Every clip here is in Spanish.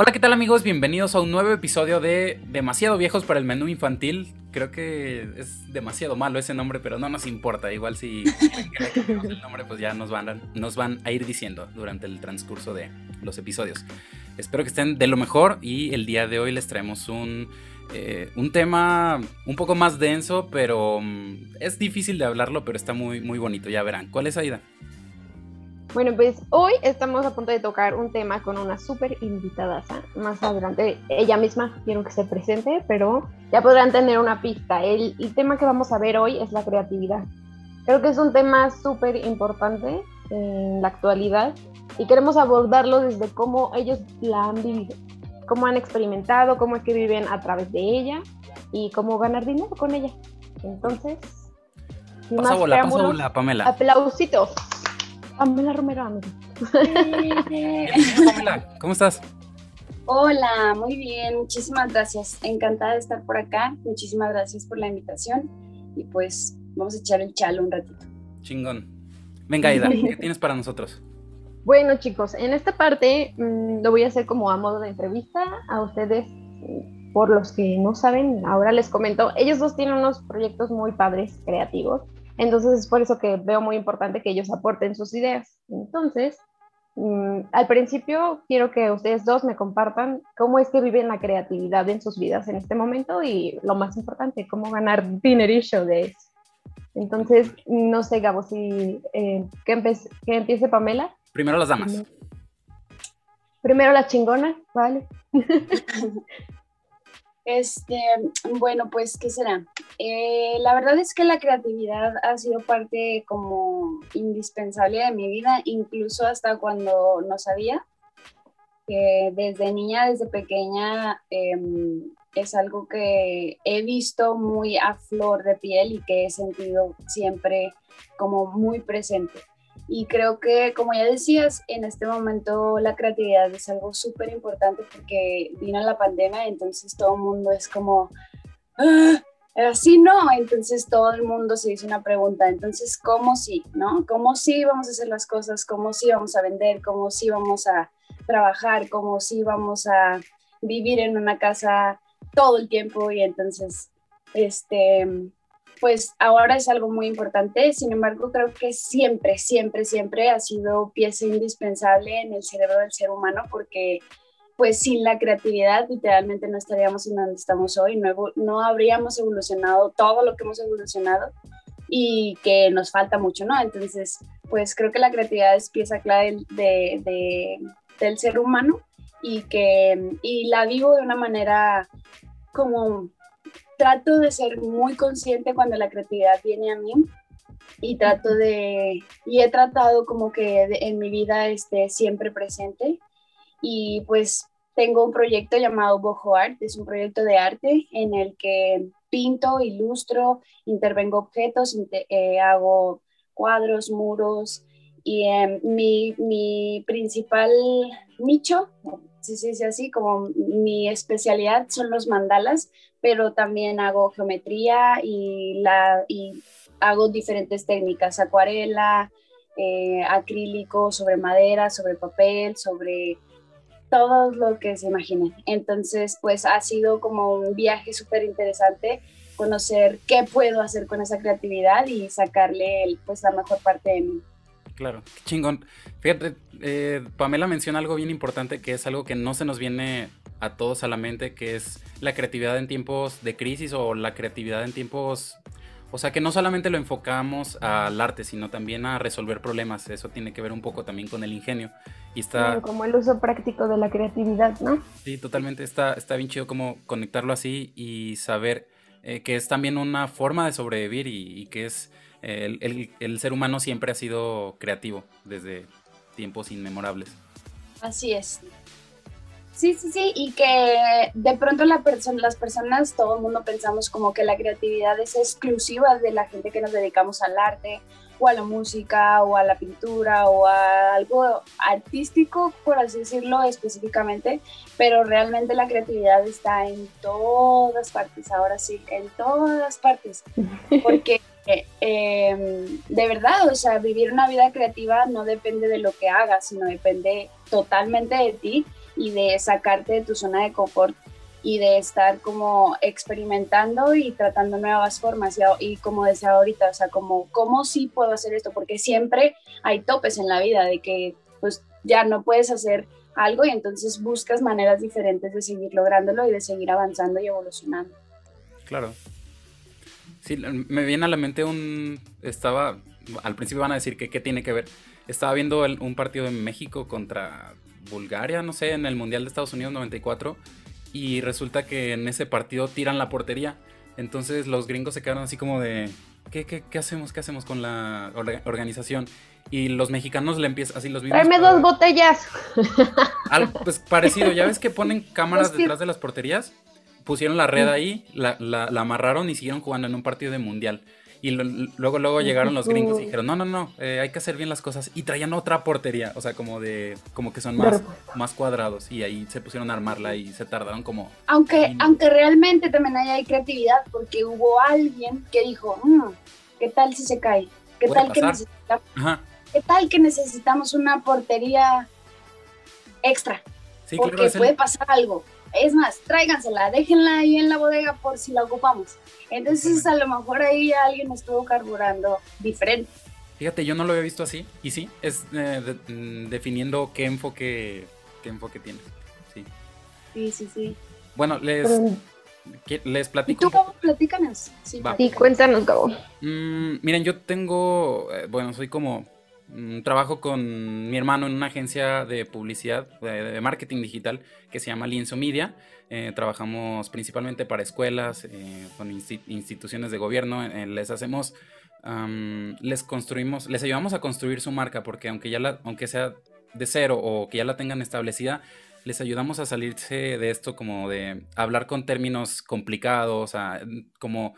Hola, ¿qué tal amigos? Bienvenidos a un nuevo episodio de Demasiado Viejos para el Menú Infantil. Creo que es demasiado malo ese nombre, pero no nos importa. Igual si el nombre, pues ya nos van, nos van a ir diciendo durante el transcurso de los episodios. Espero que estén de lo mejor y el día de hoy les traemos un, eh, un tema un poco más denso, pero mm, es difícil de hablarlo, pero está muy, muy bonito, ya verán. ¿Cuál es Aida? Bueno, pues hoy estamos a punto de tocar un tema con una súper invitada. Más adelante, ella misma quiero que se presente, pero ya podrán tener una pista. El, el tema que vamos a ver hoy es la creatividad. Creo que es un tema súper importante en la actualidad y queremos abordarlo desde cómo ellos la han vivido, cómo han experimentado, cómo es que viven a través de ella y cómo ganar dinero con ella. Entonces, pasa bola, pasa bola, Pamela. Aplausitos. Pamela Romero, amigo. Pamela, ¿cómo estás? Hola, muy bien, muchísimas gracias. Encantada de estar por acá. Muchísimas gracias por la invitación. Y pues vamos a echar el chalo un ratito. Chingón. Venga, Aida, ¿qué tienes para nosotros? Bueno, chicos, en esta parte mmm, lo voy a hacer como a modo de entrevista a ustedes. Por los que no saben, ahora les comento. Ellos dos tienen unos proyectos muy padres, creativos. Entonces es por eso que veo muy importante que ellos aporten sus ideas. Entonces, mmm, al principio quiero que ustedes dos me compartan cómo es que viven la creatividad en sus vidas en este momento y lo más importante, cómo ganar dinerillo de eso. Entonces, no sé, Gabo, si eh, que, empe que empiece Pamela. Primero las damas. Primero la chingona, vale. Este, bueno, pues, ¿qué será? Eh, la verdad es que la creatividad ha sido parte como indispensable de mi vida, incluso hasta cuando no sabía. que desde niña, desde pequeña, eh, es algo que he visto muy a flor de piel y que he sentido siempre como muy presente. Y creo que, como ya decías, en este momento la creatividad es algo súper importante porque vino la pandemia, entonces todo el mundo es como, ah, así no, entonces todo el mundo se hizo una pregunta, entonces, ¿cómo sí? ¿No? ¿Cómo sí vamos a hacer las cosas? ¿Cómo sí vamos a vender? ¿Cómo sí vamos a trabajar? ¿Cómo sí vamos a vivir en una casa todo el tiempo? Y entonces, este, pues ahora es algo muy importante, sin embargo creo que siempre, siempre, siempre ha sido pieza indispensable en el cerebro del ser humano porque pues sin la creatividad literalmente no estaríamos en donde estamos hoy, no, no habríamos evolucionado todo lo que hemos evolucionado y que nos falta mucho, ¿no? Entonces, pues creo que la creatividad es pieza clave de, de, del ser humano y que y la vivo de una manera como trato de ser muy consciente cuando la creatividad viene a mí y trato de, y he tratado como que de, en mi vida esté siempre presente. Y pues tengo un proyecto llamado Bojo Art, es un proyecto de arte en el que pinto, ilustro, intervengo objetos, inter, eh, hago cuadros, muros y eh, mi, mi principal nicho, si se dice así, como mi especialidad son los mandalas, pero también hago geometría y, la, y hago diferentes técnicas, acuarela, eh, acrílico, sobre madera, sobre papel, sobre todo lo que se imaginen. Entonces, pues ha sido como un viaje súper interesante conocer qué puedo hacer con esa creatividad y sacarle pues la mejor parte de mí. Claro, qué chingón. Fíjate, eh, Pamela menciona algo bien importante que es algo que no se nos viene a todos a la mente, que es la creatividad en tiempos de crisis o la creatividad en tiempos... O sea, que no solamente lo enfocamos al arte, sino también a resolver problemas. Eso tiene que ver un poco también con el ingenio. Y está... Como el uso práctico de la creatividad, ¿no? Sí, totalmente. Está, está bien chido como conectarlo así y saber eh, que es también una forma de sobrevivir y, y que es... El, el, el ser humano siempre ha sido creativo desde tiempos inmemorables. Así es. Sí, sí, sí, y que de pronto la perso las personas, todo el mundo pensamos como que la creatividad es exclusiva de la gente que nos dedicamos al arte o a la música o a la pintura o a algo artístico, por así decirlo específicamente, pero realmente la creatividad está en todas partes, ahora sí, en todas partes, porque eh, de verdad, o sea, vivir una vida creativa no depende de lo que hagas, sino depende totalmente de ti y de sacarte de tu zona de confort y de estar como experimentando y tratando nuevas formas y, como decía ahorita, o sea, como cómo sí puedo hacer esto, porque siempre hay topes en la vida de que pues ya no puedes hacer algo y entonces buscas maneras diferentes de seguir lográndolo y de seguir avanzando y evolucionando. Claro. Sí, me viene a la mente un... Estaba... Al principio van a decir que qué tiene que ver. Estaba viendo un partido en México contra Bulgaria, no sé, en el Mundial de Estados Unidos 94 y resulta que en ese partido tiran la portería. Entonces los gringos se quedaron así como de, ¿qué, qué, qué hacemos? ¿Qué hacemos con la organización? Y los mexicanos le empiezan así los mismos. Tráeme dos botellas. Algo pues parecido, ya ves que ponen cámaras detrás de las porterías. Pusieron la red ahí, la, la amarraron y siguieron jugando en un partido de mundial. Y luego, luego llegaron los gringos y dijeron, no, no, no, eh, hay que hacer bien las cosas. Y traían otra portería, o sea, como de, como que son más, más cuadrados. Y ahí se pusieron a armarla y se tardaron como... Aunque, aunque realmente también hay creatividad, porque hubo alguien que dijo, mm, ¿qué tal si se cae? ¿Qué tal que necesitamos? ¿Qué tal que necesitamos una portería extra? porque puede pasar algo. Es más, tráigansela, déjenla ahí en la bodega por si la ocupamos. Entonces a lo mejor ahí alguien estuvo carburando diferente. Fíjate, yo no lo había visto así. Y sí, es eh, mm, definiendo qué enfoque, qué enfoque tienes. Sí. Sí, sí, sí. Bueno, les, les platico. ¿Y tú, Gabo, platícanos? Sí, cuéntanos, Gabo. Mm, miren, yo tengo, eh, bueno, soy como trabajo con mi hermano en una agencia de publicidad, de, marketing digital, que se llama Lienzo Media. Eh, trabajamos principalmente para escuelas, eh, con instituciones de gobierno. Eh, les hacemos, les construimos, les ayudamos a construir su marca, porque aunque ya la, aunque sea de cero o que ya la tengan establecida, les ayudamos a salirse de esto como de hablar con términos complicados, a, como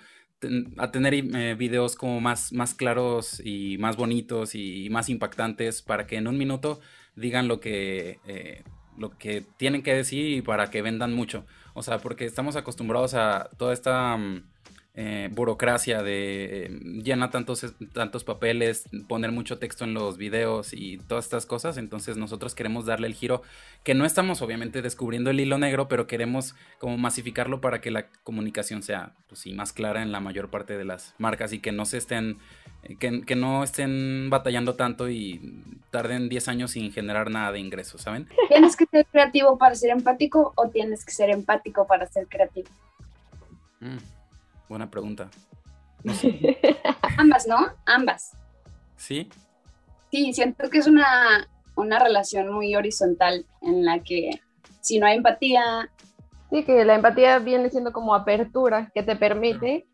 a tener eh, videos como más, más claros y más bonitos y más impactantes para que en un minuto digan lo que, eh, lo que tienen que decir y para que vendan mucho. O sea, porque estamos acostumbrados a toda esta... Mm, eh, burocracia de eh, llena tantos, tantos papeles, poner mucho texto en los videos y todas estas cosas. Entonces nosotros queremos darle el giro que no estamos obviamente descubriendo el hilo negro, pero queremos como masificarlo para que la comunicación sea pues más clara en la mayor parte de las marcas y que no se estén eh, que, que, no estén batallando tanto y tarden 10 años sin generar nada de ingresos, ¿saben? ¿Tienes que ser creativo para ser empático o tienes que ser empático para ser creativo? Mm. Buena pregunta. Ambas, ¿no? Ambas. ¿Sí? Sí, siento que es una, relación muy horizontal en la que si no hay empatía... Sí, que la empatía viene siendo como apertura que te permite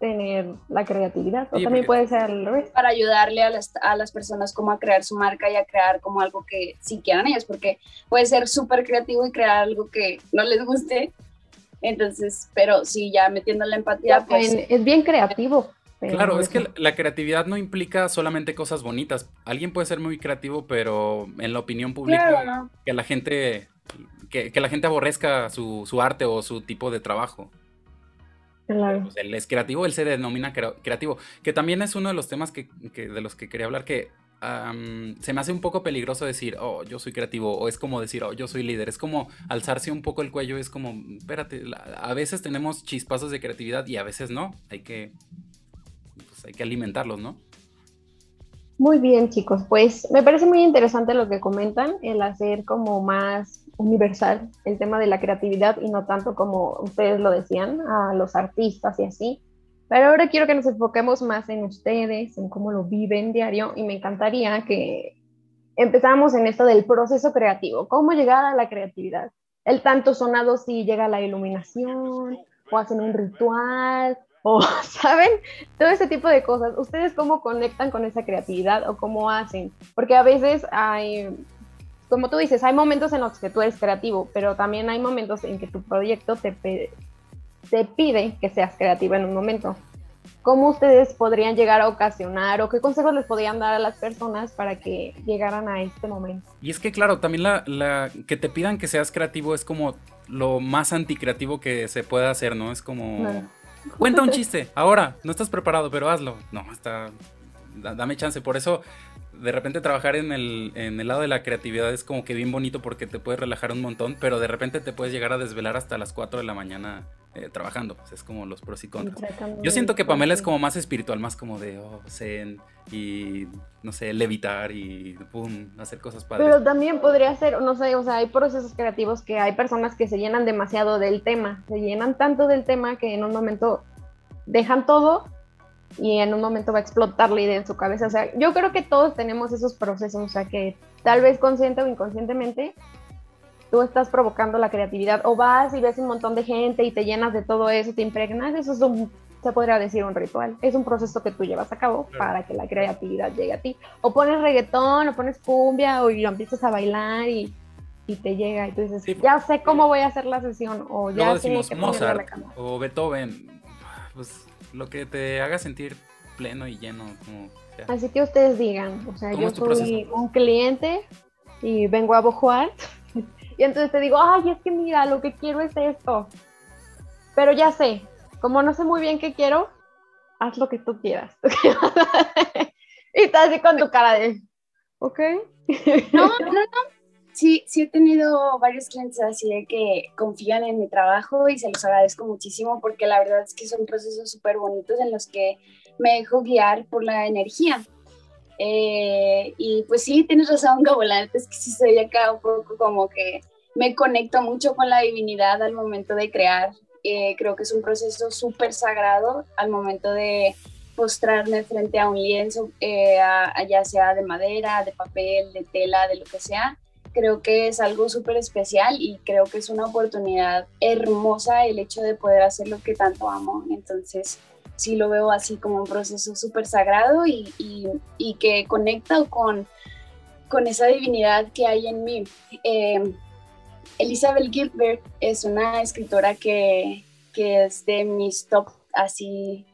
tener la creatividad. O también puede ser al revés. Para ayudarle a las, a las personas como a crear su marca y a crear como algo que sí quieran ellos, porque puede ser súper creativo y crear algo que no les guste entonces, pero sí, ya metiendo la empatía, pues... Es bien creativo. Claro, es que la creatividad no implica solamente cosas bonitas. Alguien puede ser muy creativo, pero en la opinión pública que la gente que, la gente aborrezca su, su, arte o su tipo de trabajo. Claro. Pues, él es creativo, él se denomina creativo. Que también es uno de los temas que, que de los que quería hablar, que se me hace un poco peligroso decir, oh, yo soy creativo, o es como decir, oh, yo soy líder. Es como alzarse un poco el cuello, es como, espérate, a veces tenemos chispazos de creatividad y a veces no. Hay que, pues, hay que alimentarlos, ¿no? Muy bien, chicos. Pues me parece muy interesante lo que comentan, el hacer como más universal el tema de la creatividad y no tanto como ustedes lo decían, a los artistas y así, pero ahora quiero que nos enfoquemos más en ustedes, en cómo lo viven diario y me encantaría que empezáramos en esto del proceso creativo, cómo llegar a la creatividad. El tanto sonado si llega la iluminación o hacen un ritual o, ¿saben? Todo ese tipo de cosas. ¿Ustedes cómo conectan con esa creatividad o cómo hacen? Porque a veces hay, como tú dices, hay momentos en los que tú eres creativo, pero también hay momentos en que tu proyecto te, te pide que seas creativa en un momento. ¿Cómo ustedes podrían llegar a ocasionar o qué consejos les podrían dar a las personas para que llegaran a este momento? Y es que claro, también la, que te pidan que seas creativo es como lo más anticreativo que se puede hacer, ¿no? Es como... Cuenta un chiste, ahora, no estás preparado, pero hazlo. No, está... Dame chance, por eso de repente trabajar en el, en el lado de la creatividad es como que bien bonito porque te puedes relajar un montón, pero de repente te puedes llegar a desvelar hasta las 4 de la mañana eh, trabajando. Pues es como los pros y contras. Yo siento que Pamela es como más espiritual, más como de oh, zen y no sé, levitar y pum, hacer cosas padres. Pero también podría ser, no sé, o sea, hay procesos creativos que hay personas que se llenan demasiado del tema, se llenan tanto del tema que en un momento dejan todo y en un momento va a explotar la idea en su cabeza. O sea, yo creo que todos tenemos esos procesos, o sea, que tal vez consciente o inconscientemente tú estás provocando la creatividad o vas y ves un montón de gente y te llenas de todo eso, te impregnas, eso es un, se podría decir un ritual, es un proceso que tú llevas a cabo para que la creatividad llegue a ti. O pones reggaetón, o pones cumbia, o lo empiezas a bailar y, y te llega y tú dices, ya sé cómo voy a hacer la sesión, o ya sé decimos Mozart o Beethoven, pues lo que te haga sentir pleno y lleno. Como, Así que ustedes digan, o sea, yo soy un cliente y vengo a Bojuar y entonces te digo, ay, es que mira, lo que quiero es esto. Pero ya sé, como no sé muy bien qué quiero, haz lo que tú quieras. y estás así con tu cara de, ok. no, no, no sí, sí he tenido varios clientes así de que confían en mi trabajo y se los agradezco muchísimo porque la verdad es que son procesos súper bonitos en los que me dejo guiar por la energía. Eh, y pues sí, tienes razón, Gabolante, es que sí soy acá un poco como que me conecto mucho con la divinidad al momento de crear. Eh, creo que es un proceso súper sagrado al momento de postrarme frente a un lienzo, eh, ya sea de madera, de papel, de tela, de lo que sea creo que es algo súper especial y creo que es una oportunidad hermosa el hecho de poder hacer lo que tanto amo. Entonces, sí lo veo así como un proceso súper sagrado y, y, que conecta con, con esa divinidad que hay en mí. Eh, Elizabeth Gilbert es una escritora que, que es de mis top así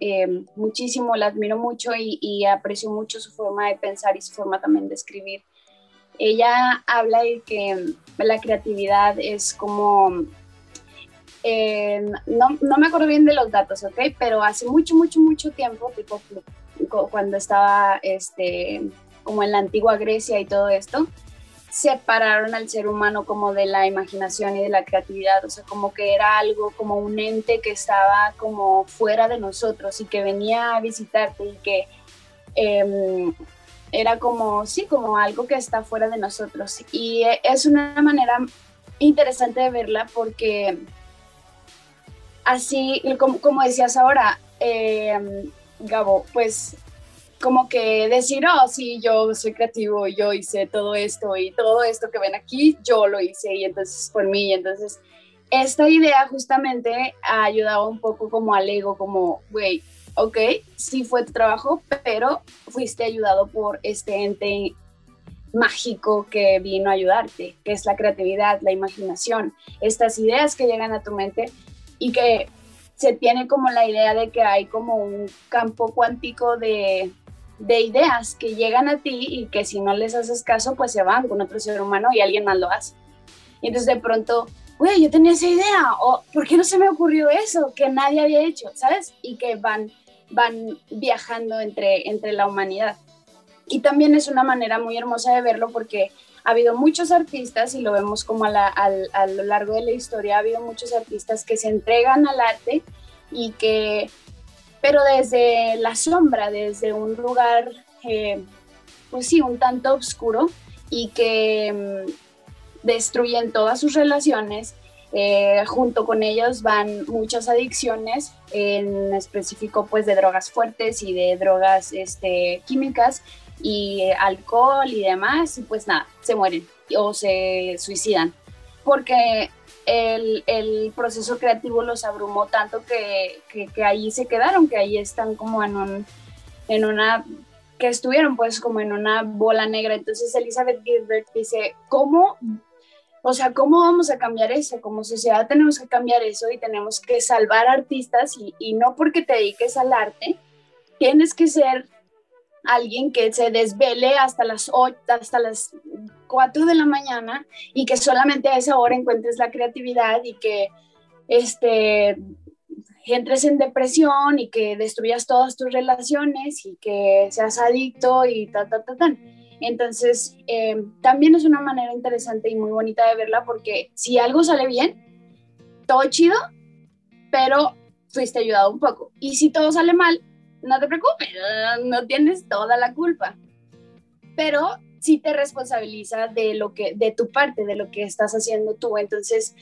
eh, muchísimo, la admiro mucho y, y, aprecio mucho su forma de pensar y su forma también de escribir ella habla de que la creatividad es como, eh, no, no, me acuerdo bien de los datos, ¿ok? Pero hace mucho, mucho, mucho tiempo, tipo cuando estaba este, como en la antigua Grecia y todo esto, separaron al ser humano como de la imaginación y de la creatividad, o sea, como que era algo, como un ente que estaba como fuera de nosotros y que venía a visitarte y que eh, era como, sí, como algo que está fuera de nosotros. Y es una manera interesante de verla porque así, como, decías ahora, eh, Gabo, pues como que decir, oh, sí, yo soy creativo, yo hice todo esto y todo esto que ven aquí, yo lo hice y entonces por mí, entonces esta idea justamente ha ayudado un poco como al ego, como, güey, ok, sí fue tu trabajo, pero fuiste ayudado por este ente mágico que vino a ayudarte, que es la creatividad, la imaginación, estas ideas que llegan a tu mente y que se tiene como la idea de que hay como un campo cuántico de, de ideas que llegan a ti y que si no les haces caso, pues se van con otro ser humano y alguien más lo hace. Y entonces de pronto, güey, yo tenía esa idea, o ¿por qué no se me ocurrió eso que nadie había hecho, ¿sabes? Y que van van viajando entre, entre la humanidad. Y también es una manera muy hermosa de verlo porque ha habido muchos artistas, y lo vemos como a, a, lo largo de la historia, ha habido muchos artistas que se entregan al arte y que, pero desde la sombra, desde un lugar, eh, pues sí, un tanto oscuro y que mm, destruyen todas sus relaciones eh, junto con ellos van muchas adicciones, en específico pues de drogas fuertes y de drogas este, químicas y alcohol y demás, y pues nada, se mueren o se suicidan, porque el, el proceso creativo los abrumó tanto que, que, que, ahí se quedaron, que ahí están como en, un, en una que estuvieron pues como en una bola negra. Entonces Elizabeth Gilbert dice, ¿cómo o sea, ¿cómo vamos a cambiar eso? Como sociedad tenemos que cambiar eso y tenemos que salvar artistas y, no porque te dediques al arte, tienes que ser alguien que se desvele hasta las 8, hasta las 4 de la mañana y que solamente a esa hora encuentres la creatividad y que este entres en depresión y que destruyas todas tus relaciones y que seas adicto y ta, ta, ta, ta. Entonces, eh, también es una manera interesante y muy bonita de verla porque si algo sale bien, todo chido, pero fuiste ayudado un poco. Y si todo sale mal, no te preocupes, no tienes toda la culpa. Pero sí te responsabiliza de lo que, de tu parte, de lo que estás haciendo tú. Entonces,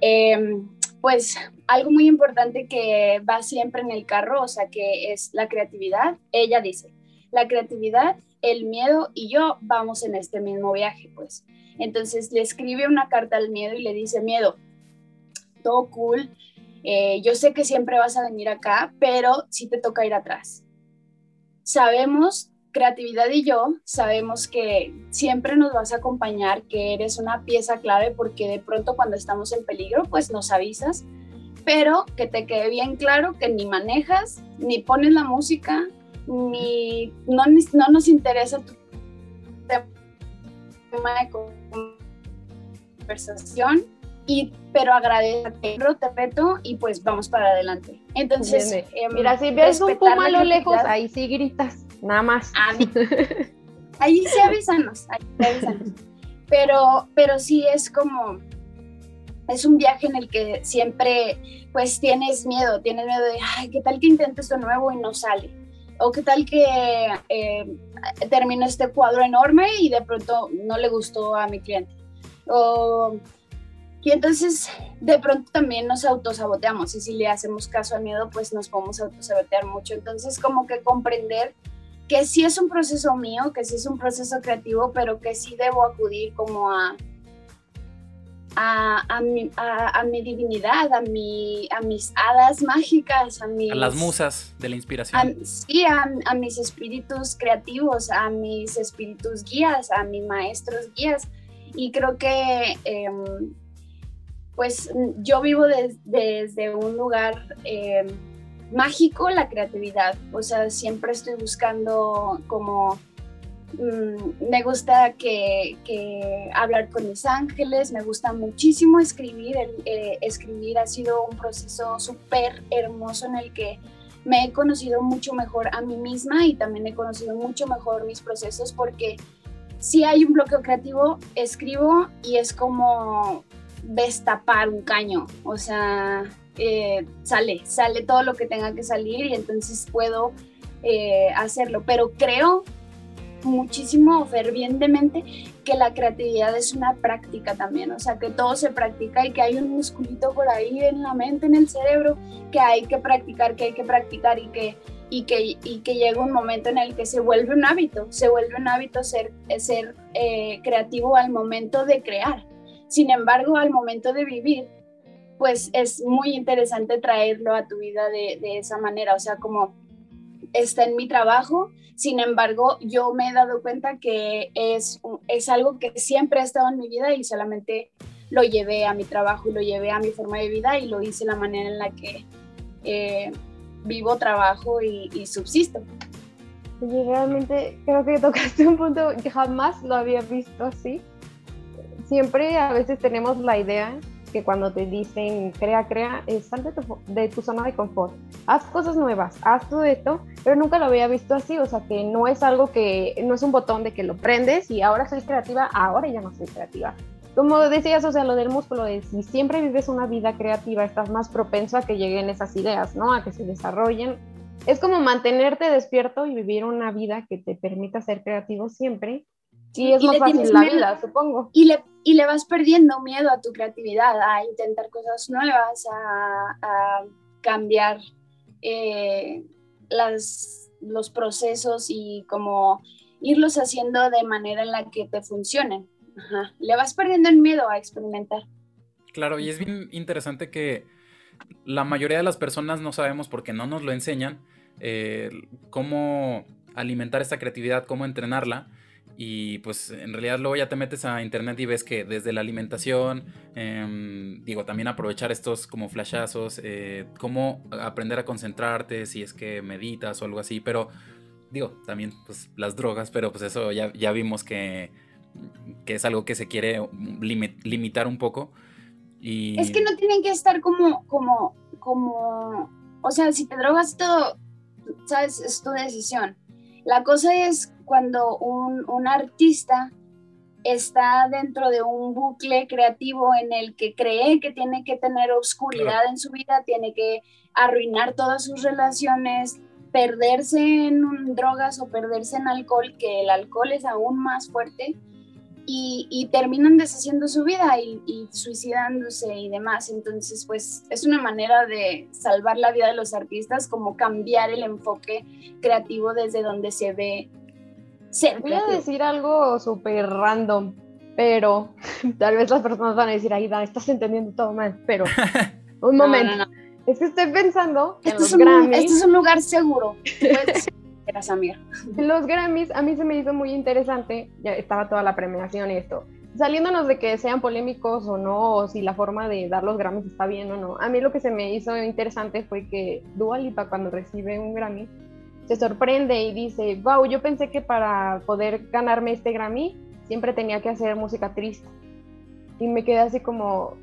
em, pues algo muy importante que va siempre en el carro, o sea, que es la creatividad. Ella dice, la creatividad, el miedo y yo vamos en este mismo viaje, pues. Entonces le escribe una carta al miedo y le dice, miedo, todo cool, eh, yo sé que siempre vas a venir acá, pero sí te toca ir atrás. Sabemos, creatividad y yo, sabemos que siempre nos vas a acompañar, que eres una pieza clave porque de pronto cuando estamos en peligro, pues nos avisas, pero que te quede bien claro que ni manejas, ni pones la música, ni no, no nos interesa tu tema de conversación y pero agradece, te reto y pues vamos para adelante. Entonces, eh, mira, si ves un puma a lo lejos, ahí sí gritas, nada más. Ah, ahí sí avísanos, ahí sí avísanos. Pero, pero sí es como, es un viaje en el que siempre pues tienes miedo, tienes miedo de, ay, ¿qué tal que intento esto nuevo y no sale? O qué tal que eh, termino este cuadro enorme y de pronto no le gustó a mi cliente. O y entonces de pronto también nos autosaboteamos y si le hacemos caso al miedo, pues nos podemos autosabotear mucho. Entonces como que comprender que sí es un proceso mío, que sí es un proceso creativo, pero que sí debo acudir como a, a, a, mi, a, mi, divinidad, a, mi, a mis hadas mágicas, a, mis, a las musas de la inspiración. sí, a, mis espíritus creativos, a mis espíritus guías, a mis maestros guías. Y creo que... Em, pues yo vivo desde un lugar eh, mágico, la creatividad. O sea, siempre estoy buscando como... Mm, me gusta que, hablar con mis ángeles, me gusta muchísimo escribir. Eh, escribir ha sido un proceso súper hermoso en el que me he conocido mucho mejor a mí misma y también he conocido mucho mejor mis procesos porque si hay un bloqueo creativo, escribo y es como destapar un caño, o sea, eh, sale, sale todo lo que tenga que salir y entonces puedo eh, hacerlo, pero creo muchísimo fervientemente que la creatividad es una práctica también, o sea, que todo se practica y que hay un musculito por ahí en la mente, en el cerebro, que hay que practicar, que hay que practicar y que, y que, y que llega un momento en el que se vuelve un hábito, se vuelve un hábito ser, ser eh, creativo al momento de crear. Sin embargo, al momento de vivir, pues es muy interesante traerlo a tu vida de, esa manera, o sea, como está en mi trabajo, sin embargo, yo me he dado cuenta que es, es algo que siempre ha estado en mi vida y solamente lo llevé a mi trabajo y lo llevé a mi forma de vida y lo hice la manera en la que eh, vivo, trabajo y, y subsisto. Oye, realmente creo que tocaste un punto que jamás lo había visto así siempre a veces tenemos la idea que cuando te dicen crea, crea, es sal de tu, de tu zona de confort, haz cosas nuevas, haz todo esto, pero nunca lo había visto así, o sea que no es algo que, no es un botón de que lo prendes y ahora soy creativa, ahora ya no soy creativa. Como decías, o sea, lo del músculo es, si siempre vives una vida creativa, estás más propenso a que lleguen esas ideas, ¿no? A que se desarrollen. Es como mantenerte despierto y vivir una vida que te permita ser creativo siempre y es más fácil la vida, supongo. Y le, y le vas perdiendo miedo a tu creatividad, a intentar cosas nuevas, a, cambiar eh, las, los procesos y como irlos haciendo de manera en la que te funcionen. Le vas perdiendo el miedo a experimentar. Claro, y es bien interesante que la mayoría de las personas no sabemos porque no nos lo enseñan eh, cómo alimentar esta creatividad, cómo entrenarla. Y pues en realidad luego ya te metes a internet y ves que desde la alimentación, em, digo, también aprovechar estos como flashazos, eh, cómo aprender a concentrarte si es que meditas o algo así, pero digo, también pues las drogas, pero pues eso ya, ya vimos que, que es algo que se quiere limitar un poco. Y... Es que no tienen que estar como, como, como O sea, si te drogas todo, sabes, es tu decisión. La cosa es cuando un, un artista está dentro de un bucle creativo en el que cree que tiene que tener oscuridad en su vida, tiene que arruinar todas sus relaciones, perderse en drogas o perderse en alcohol, que el alcohol es aún más fuerte, y, terminan deshaciendo su vida y, suicidándose y demás. Entonces, pues es una manera de salvar la vida de los artistas, como cambiar el enfoque creativo desde donde se ve ser. Voy a decir algo súper random, pero tal vez las personas van a decir, Aida, estás entendiendo todo mal, pero un momento. Es que estoy pensando en los Grammys. este es un lugar seguro. Los Grammys a mí se me hizo muy interesante, ya estaba toda la premiación y esto. Saliéndonos de que sean polémicos o no, o si la forma de dar los Grammys está bien o no, a mí lo que se me hizo interesante fue que Dua Lipa cuando recibe un Grammy se sorprende y dice, wow, yo pensé que para poder ganarme este Grammy siempre tenía que hacer música triste. Y me quedé así como,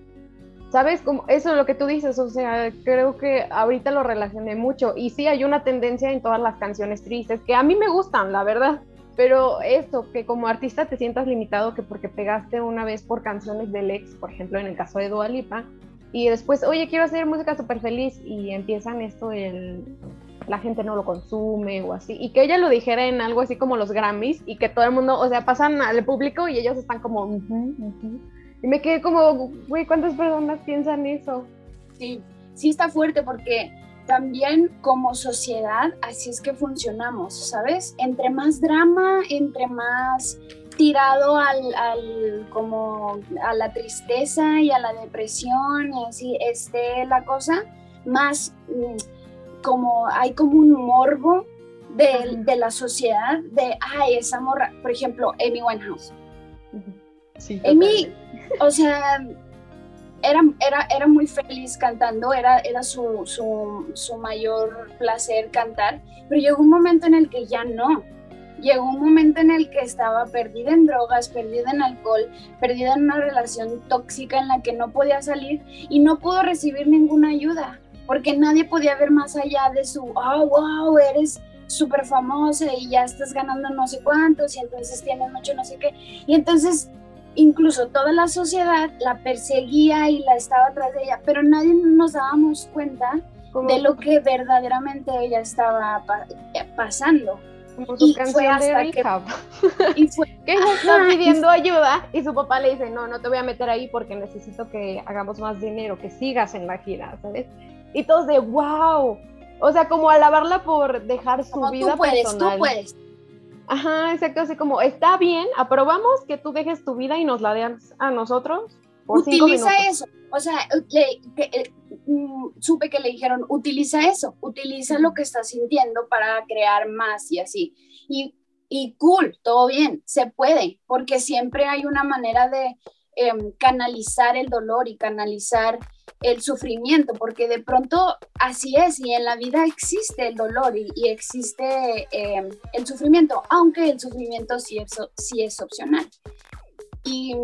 ¿Sabes? Como eso es lo que tú dices, o sea, creo que ahorita lo relacioné mucho y sí hay una tendencia en todas las canciones tristes que a mí me gustan, la verdad, pero esto, que como artista te sientas limitado que porque pegaste una vez por canciones del ex, por ejemplo, en el caso de Dua Lipa, y después, oye, quiero hacer música súper feliz y empiezan esto el la gente no lo consume o así, y que ella lo dijera en algo así como los Grammys y que todo el mundo, o sea, pasan al público y ellos están como... Y me quedé como, güey, ¿cuántas personas piensan eso? Sí, sí está fuerte porque también como sociedad así es que funcionamos, ¿sabes? Entre más drama, entre más tirado al, al, como a la tristeza y a la depresión y así esté la cosa, más mm, como hay como un morbo de, de, la sociedad de, ay, esa morra, por ejemplo, Amy Winehouse. Sí, Amy, o sea, era, era, era muy feliz cantando, era, era su, su, mayor placer cantar, pero llegó un momento en el que ya no. Llegó un momento en el que estaba perdida en drogas, perdida en alcohol, perdida en una relación tóxica en la que no podía salir y no pudo recibir ninguna ayuda, porque nadie podía ver más allá de su, oh, wow, eres súper famosa y ya estás ganando no sé cuántos y entonces tienes mucho no sé qué. Y entonces incluso toda la sociedad la perseguía y la estaba atrás de ella, pero nadie nos dábamos cuenta de lo que verdaderamente ella estaba eh, pasando. Como su canción de que, y fue, que ella está pidiendo ayuda y su papá le dice, no, no te voy a meter ahí porque necesito que hagamos más dinero, que sigas en la gira, ¿sabes? Y todos de, wow, o sea, como alabarla por dejar su vida tú puedes, personal. Tú puedes, Ajá, exacto, así como, está bien, aprobamos que tú dejes tu vida y nos la des a nosotros. Por utiliza eso, o sea, eh, mm, supe que le dijeron, utiliza eso, utiliza lo que estás sintiendo para crear más y así. Y, y cool, todo bien, se puede, porque siempre hay una manera de em, canalizar el dolor y canalizar el sufrimiento, porque de pronto así es y en la vida existe el dolor y, existe em, el sufrimiento, aunque el sufrimiento sí es, sí es opcional. Y,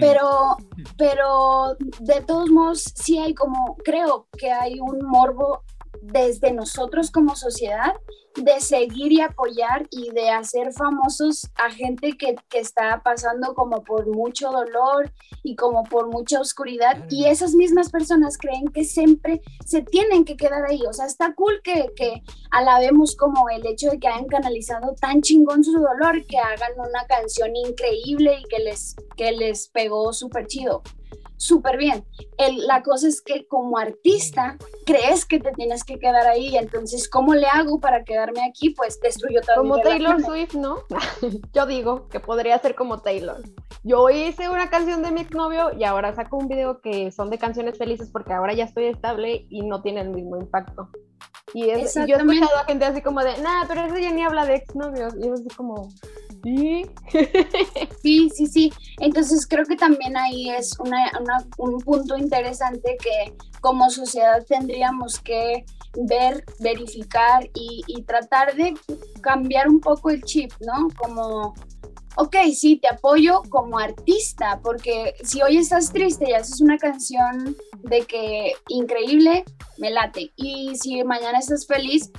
pero, pero de todos modos sí hay como, creo que hay un morbo desde nosotros como sociedad de seguir y apoyar y de hacer famosos a gente que, está pasando como por mucho dolor y como por mucha oscuridad. Y esas mismas personas creen que siempre se tienen que quedar ahí. O sea, está cool que, que alabemos como el hecho de que hayan canalizado tan chingón su dolor, que hagan una canción increíble y que les, que les pegó súper chido súper bien. la cosa es que como artista crees que te tienes que quedar ahí, entonces, ¿cómo le hago para quedarme aquí? Pues destruyo todo. Como Taylor Swift, ¿no? Yo digo que podría ser como Taylor. Yo hice una canción de mi exnovio y ahora saco un video que son de canciones felices porque ahora ya estoy estable y no tiene el mismo impacto. Y, es, yo he escuchado a gente así como de, nah, pero eso ya ni habla de exnovios. Y yo así como, Sí. sí, sí, sí. Entonces creo que también ahí es un punto interesante que como sociedad tendríamos que ver, verificar y, tratar de cambiar un poco el chip, ¿no? Como ok, sí, te apoyo como artista, porque si hoy estás triste y haces una canción de que increíble, me late. Y si mañana estás feliz,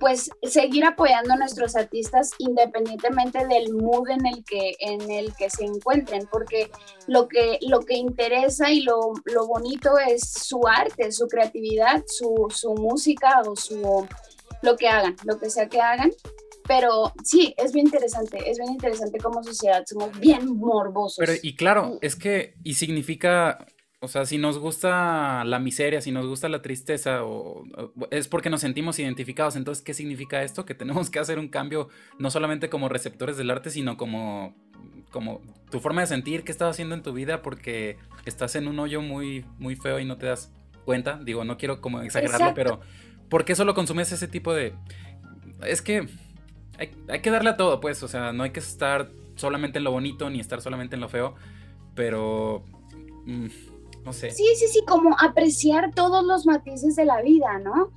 pues seguir apoyando a nuestros artistas independientemente del mood en el que, en el que se encuentren, porque lo que, lo que interesa y lo, lo bonito es su arte, su creatividad, su, su música o su, lo que hagan, lo que sea que hagan. Pero sí, es bien interesante, es bien interesante como sociedad, somos bien morbosos. Pero y claro, es que, y significa, o sea, si nos gusta la miseria, si nos gusta la tristeza, o, es porque nos sentimos identificados. Entonces, ¿qué significa esto? Que tenemos que hacer un cambio no solamente como receptores del arte, sino como, como tu forma de sentir, qué estás haciendo en tu vida, porque estás en un hoyo muy, muy feo y no te das cuenta. Digo, no quiero como exagerarlo, pero ¿por qué solo consumes ese tipo de... Es que hay, que darle a todo, pues, o sea, no hay que estar solamente en lo bonito ni estar solamente en lo feo, pero... Mm, no sé. Sí, sí, sí, como apreciar todos los matices de la vida, ¿no?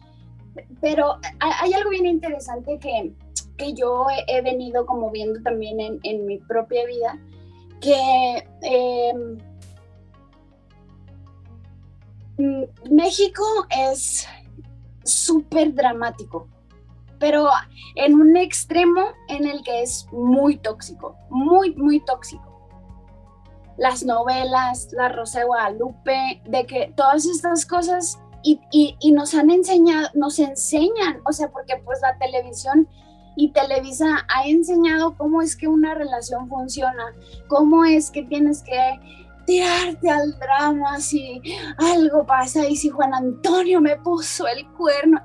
Pero hay algo bien interesante que, que yo he, venido como viendo también en, en mi propia vida, que em, México es súper dramático pero en un extremo en el que es muy tóxico, muy, muy tóxico. Las novelas, la Rosa de Guadalupe, de que todas estas cosas y, y, nos han enseñado, nos enseñan, o sea, porque pues la televisión y Televisa ha enseñado cómo es que una relación funciona, cómo es que tienes que tirarte al drama si algo pasa y si Juan Antonio me puso el cuerno,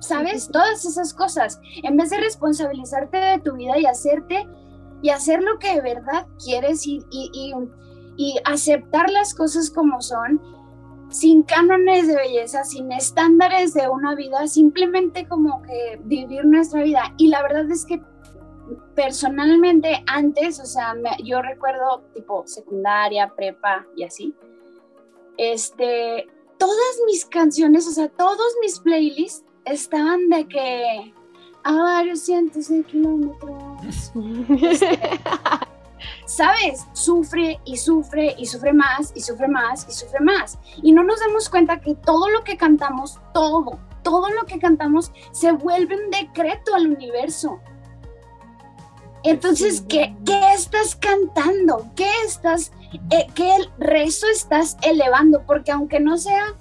¿sabes? Todas esas cosas, en vez de responsabilizarte de tu vida y hacerte y hacer lo que de verdad quieres y, y, y, aceptar las cosas como son, sin cánones de belleza, sin estándares de una vida, simplemente como que vivir nuestra vida. Y la verdad es que personalmente antes, o sea, yo recuerdo tipo secundaria, prepa y así, este, todas mis canciones, o sea, todos mis playlists estaban de que a varios cientos de kilómetros. Este, ¿Sabes? Sufre y sufre y sufre más y sufre más y sufre más. Y no nos damos cuenta que todo lo que cantamos, todo, todo lo que cantamos se vuelve un decreto al universo. Entonces, ¿qué, ¿qué, estás cantando? ¿Qué estás, eh, qué rezo estás elevando? Porque aunque no sea,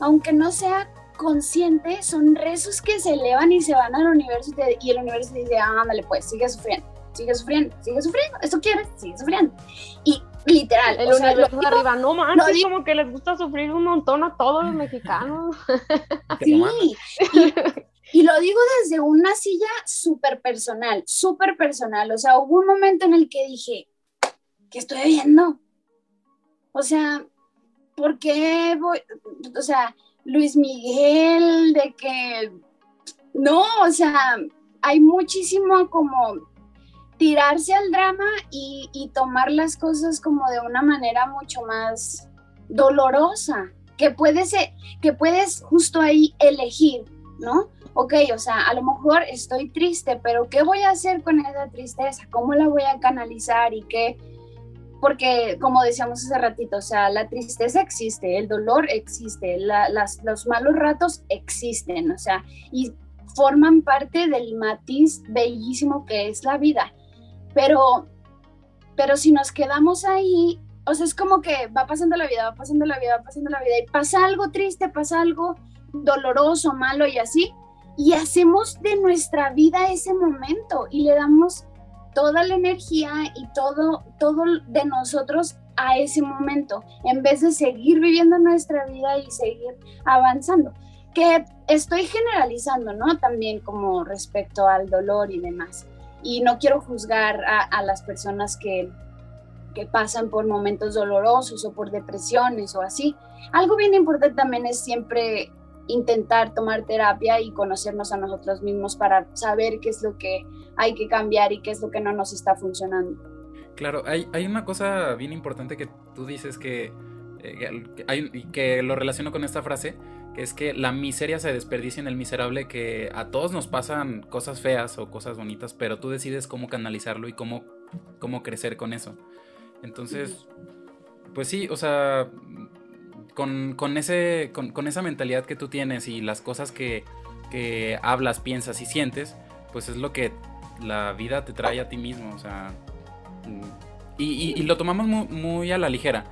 aunque no sea consciente, son rezos que se elevan y se van al universo y, el universo dice, ándale pues, sigue sufriendo, sigue sufriendo, sigue sufriendo, esto quieres, sigue sufriendo. Y literal, el universo de arriba, no manches, como que les gusta sufrir un montón a todos los mexicanos. sí, y, y lo digo desde una silla súper personal, súper personal. O sea, hubo un momento en el que dije, ¿qué estoy viendo? O sea, ¿por qué voy? O sea, Luis Miguel, de que... No, o sea, hay muchísimo como tirarse al drama y, y tomar las cosas como de una manera mucho más dolorosa, que puedes, que puedes justo ahí elegir, ¿no? Ok, o sea, a lo mejor estoy triste, pero ¿qué voy a hacer con esa tristeza? ¿Cómo la voy a canalizar y qué? Porque, como decíamos hace ratito, o sea, la tristeza existe, el dolor existe, los malos ratos existen, o sea, y forman parte del matiz bellísimo que es la vida. Pero, pero si nos quedamos ahí, o sea, es como que va pasando la vida, va pasando la vida, va pasando la vida, y pasa algo triste, pasa algo doloroso, malo y así, y hacemos de nuestra vida ese momento y le damos toda la energía y todo, todo de nosotros a ese momento, en vez de seguir viviendo nuestra vida y seguir avanzando. Que estoy generalizando, ¿no? También como respecto al dolor y demás. Y no quiero juzgar a, las personas que, que pasan por momentos dolorosos o por depresiones o así. Algo bien importante también es siempre intentar tomar terapia y conocernos a nosotros mismos para saber qué es lo que hay que cambiar y qué es lo que no nos está funcionando. Claro, hay, hay una cosa bien importante que tú dices que, eh, hay, que lo relaciono con esta frase, que es que la miseria se desperdicia en el miserable, que a todos nos pasan cosas feas o cosas bonitas, pero tú decides cómo canalizarlo y cómo, cómo crecer con eso. Entonces, pues sí, o sea, con, ese, con, esa mentalidad que tú tienes y las cosas que, que hablas, piensas y sientes, pues es lo que la vida te trae a ti mismo, o sea, y, lo tomamos muy, a la ligera,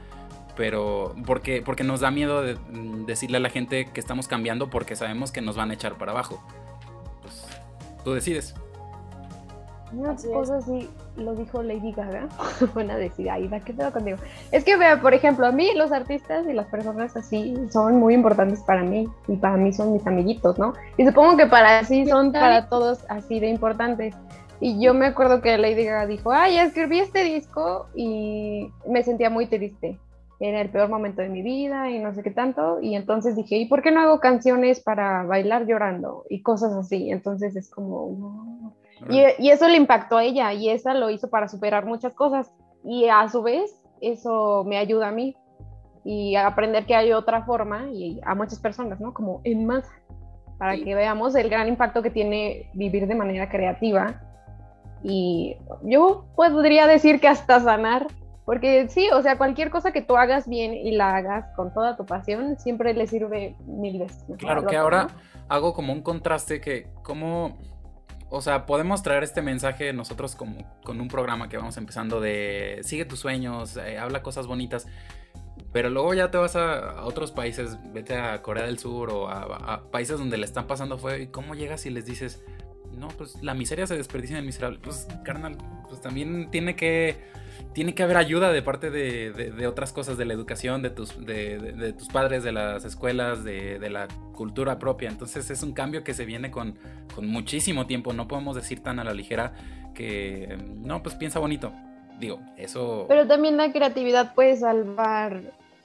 pero porque, porque nos da miedo de, decirle a la gente que estamos cambiando porque sabemos que nos van a echar para abajo. Pues tú decides. Una cosa así lo dijo Lady Gaga, van a decir, ay, ¿qué pedo contigo? Es que vea, por ejemplo, a mí los artistas y las personas así son muy importantes para mí y para mí son mis amiguitos, ¿no? Y supongo que para sí son para todos así de importantes. Y yo me acuerdo que Lady Gaga dijo, ay, escribí este disco y me sentía muy triste. Era el peor momento de mi vida y no sé qué tanto. Y entonces dije, ¿y por qué no hago canciones para bailar llorando? Y cosas así. Entonces es como, y, eso le impactó a ella y esa lo hizo para superar muchas cosas. Y a su vez, eso me ayuda a mí y a aprender que hay otra forma y a muchas personas, ¿no? Como en más, para que veamos el gran impacto que tiene vivir de manera creativa. Y yo podría decir que hasta sanar, porque sí, o sea, cualquier cosa que tú hagas bien y la hagas con toda tu pasión, siempre le sirve mil veces. Claro, que ahora hago como un contraste que, como o sea, podemos traer este mensaje nosotros como con un programa que vamos empezando de sigue tus sueños, eh, habla cosas bonitas, pero luego ya te vas a, otros países, vete a Corea del Sur o a, países donde le están pasando fuego y cómo llegas y les dices, no, pues la miseria se desperdicia en el miserable, pues carnal, pues también tiene que tiene que haber ayuda de parte de, otras cosas, de la educación, de tus, de, tus padres, de las escuelas, de, la cultura propia. Entonces es un cambio que se viene con, muchísimo tiempo. No podemos decir tan a la ligera que, no, pues piensa bonito. Digo, eso... Pero también la creatividad puede salvar,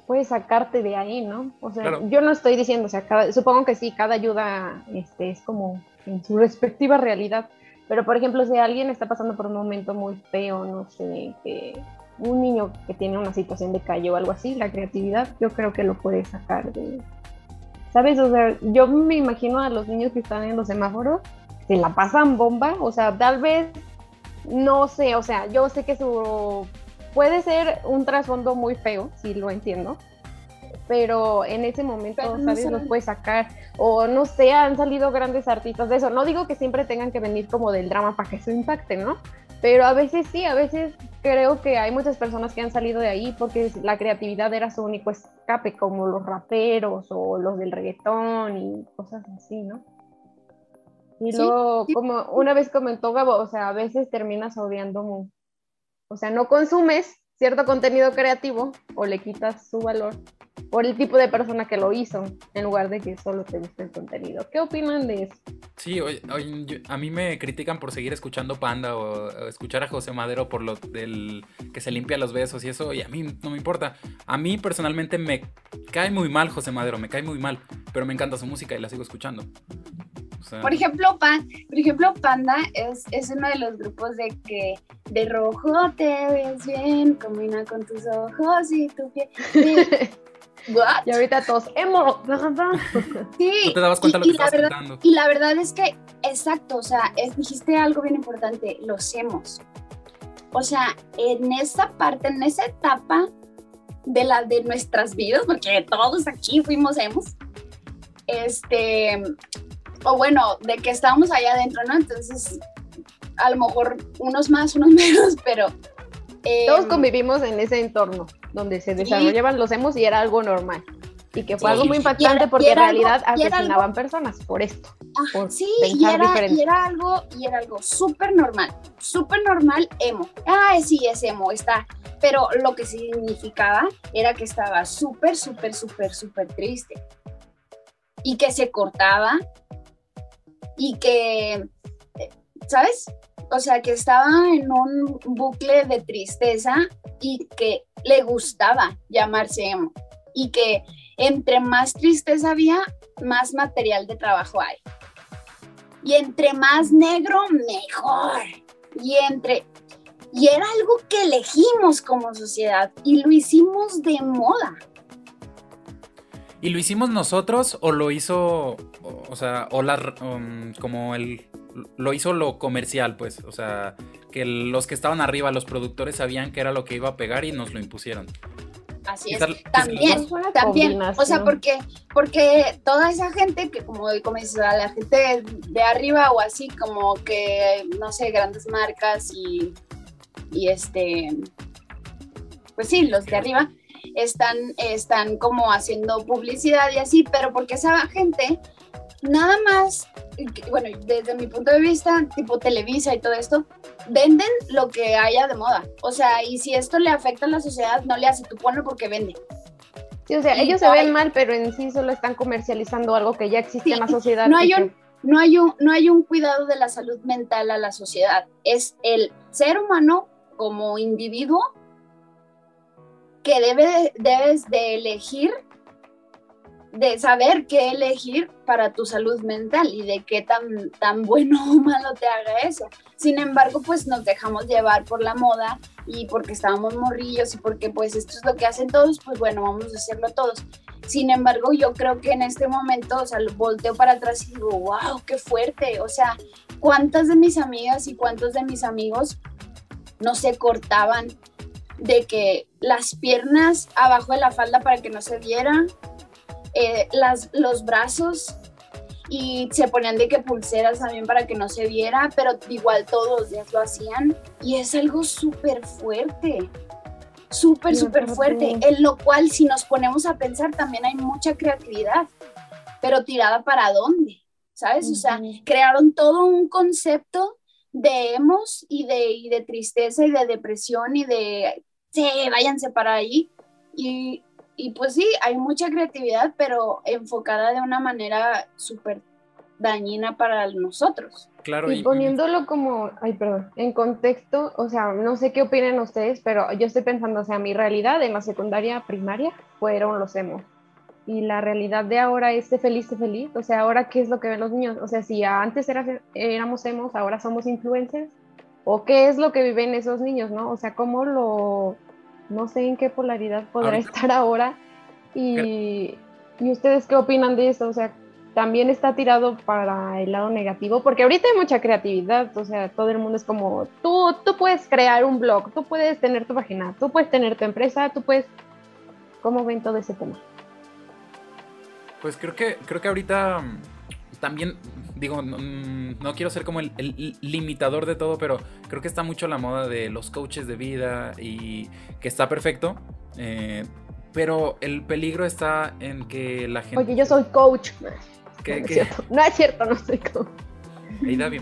puede sacarte de ahí, ¿no? O sea, yo no estoy diciendo, o sea, supongo que sí, cada ayuda este, es como en su respectiva realidad pero, por ejemplo, si alguien está pasando por un momento muy feo, no sé, que un niño que tiene una situación de calle o algo así, la creatividad yo creo que lo puede sacar de... ¿Sabes? O sea, yo me imagino a los niños que están en los semáforos, se la pasan bomba, o sea, tal vez, no sé, o sea, yo sé que su... puede ser un trasfondo muy feo, sí lo entiendo, pero en ese momento, ¿sabes? Los puede sacar. O no sé, han salido grandes artistas de eso. No digo que siempre tengan que venir como del drama para que eso impacte, ¿no? Pero a veces sí, a veces creo que hay muchas personas que han salido de ahí porque la creatividad era su único escape, como los raperos o los del reggaetón y cosas así, ¿no? Y luego, como una vez comentó Gabo, o sea, a veces terminas odiando, o sea, no consumes cierto contenido creativo o le quitas su valor por el tipo de persona que lo hizo, en lugar de que solo te guste el contenido. ¿Qué opinan de eso? Sí, a mí me critican por seguir escuchando Panda o, escuchar a José Madero por lo del que se limpia los besos y eso, y a mí no me importa. A mí personalmente me cae muy mal José Madero, me cae muy mal, pero me encanta su música y la sigo escuchando. por ejemplo, Pan, por ejemplo, Panda es, es uno de los grupos de que de rojo te ves bien, combina con tus ojos y tu piel. Y ahorita todos, emo. Sí. No te dabas cuenta y, lo que y la verdad, Y la verdad es que, exacto, o sea, dijiste algo bien importante, los hemos. O sea, en esa parte, en esa etapa de la de nuestras vidas, porque todos aquí fuimos hemos, este, o bueno, de que estábamos allá adentro, ¿no? Entonces, a lo mejor unos más, unos menos, pero... todos em, convivimos en ese entorno donde se desarrollaban los emos y era algo normal. Y que fue algo muy impactante porque en realidad asesinaban personas por esto. sí, y era, y era, algo, y era algo súper normal, súper normal emo. Ah, sí, es emo, está. Pero lo que significaba era que estaba súper, súper, súper, súper triste. Y que se cortaba. Y que, ¿sabes? O sea, que estaba en un bucle de tristeza y que le gustaba llamarse emo y que entre más tristeza había, más material de trabajo hay. Y entre más negro, mejor. Y entre y era algo que elegimos como sociedad y lo hicimos de moda. ¿Y lo hicimos nosotros o lo hizo, o, sea, o la, um, como el, lo hizo lo comercial, pues? O sea, que los que estaban arriba, los productores sabían que era lo que iba a pegar y nos lo impusieron. Así es. También, también. O sea, porque, porque toda esa gente que, como, como dices, la gente de arriba o así, como que, no sé, grandes marcas y, y este, pues sí, los de arriba están, están como haciendo publicidad y así, pero porque esa gente nada más, bueno, desde mi punto de vista, tipo Televisa y todo esto, venden lo que haya de moda. O sea, y si esto le afecta a la sociedad, no le hace, tú ponlo porque vende. Sí, o sea, ellos se ven mal, pero en sí solo están comercializando algo que ya existe en la sociedad. No hay, un, no, hay un, no hay un cuidado de la salud mental a la sociedad. Es el ser humano como individuo que debe, debes de elegir de saber qué elegir para tu salud mental y de qué tan, tan bueno o malo te haga eso. Sin embargo, pues nos dejamos llevar por la moda y porque estábamos morrillos y porque pues esto es lo que hacen todos, pues bueno, vamos a hacerlo todos. Sin embargo, yo creo que en este momento, o sea, volteo para atrás y digo, wow, qué fuerte. O sea, ¿cuántas de mis amigas y cuántos de mis amigos no se cortaban de que las piernas abajo de la falda para que no se vieran, eh, las, los brazos y se ponían de que pulseras también para que no se viera, pero igual todos los días lo hacían. Y es algo súper fuerte, súper, súper fuerte, en lo cual si nos ponemos a pensar también hay mucha creatividad, pero tirada para dónde, ¿sabes? O sea, crearon todo un concepto de emos y de, y de tristeza y de depresión y de, sí, váyanse para ahí. Y y pues sí, hay mucha creatividad, pero enfocada de una manera súper dañina para nosotros. Claro. Y, poniéndolo como, ay, perdón, en contexto, o sea, no sé qué opinan ustedes, pero yo estoy pensando, o sea, mi realidad en la secundaria primaria fueron los emos. Y la realidad de ahora es de feliz, de feliz. O sea, ahora, ¿qué es lo que ven los niños? O sea, si antes era, éramos emos, ahora somos influencers. ¿O qué es lo que viven esos niños, no? O sea, ¿cómo lo, no sé en qué polaridad podrá estar ahora. Y, y, ustedes qué opinan de eso? O sea, también está tirado para el lado negativo, porque ahorita hay mucha creatividad, o sea, todo el mundo es como, tú, tú puedes crear un blog, tú puedes tener tu página, tú puedes tener tu empresa, tú puedes... ¿Cómo ven todo ese tema? Pues creo que, creo que ahorita también digo, mm, no, quiero ser como el, limitador de todo, pero creo que está mucho la moda de los coaches de vida y que está perfecto. Eh, pero el peligro está en que la gente... Oye, yo soy coach. no, es Cierto. no soy coach.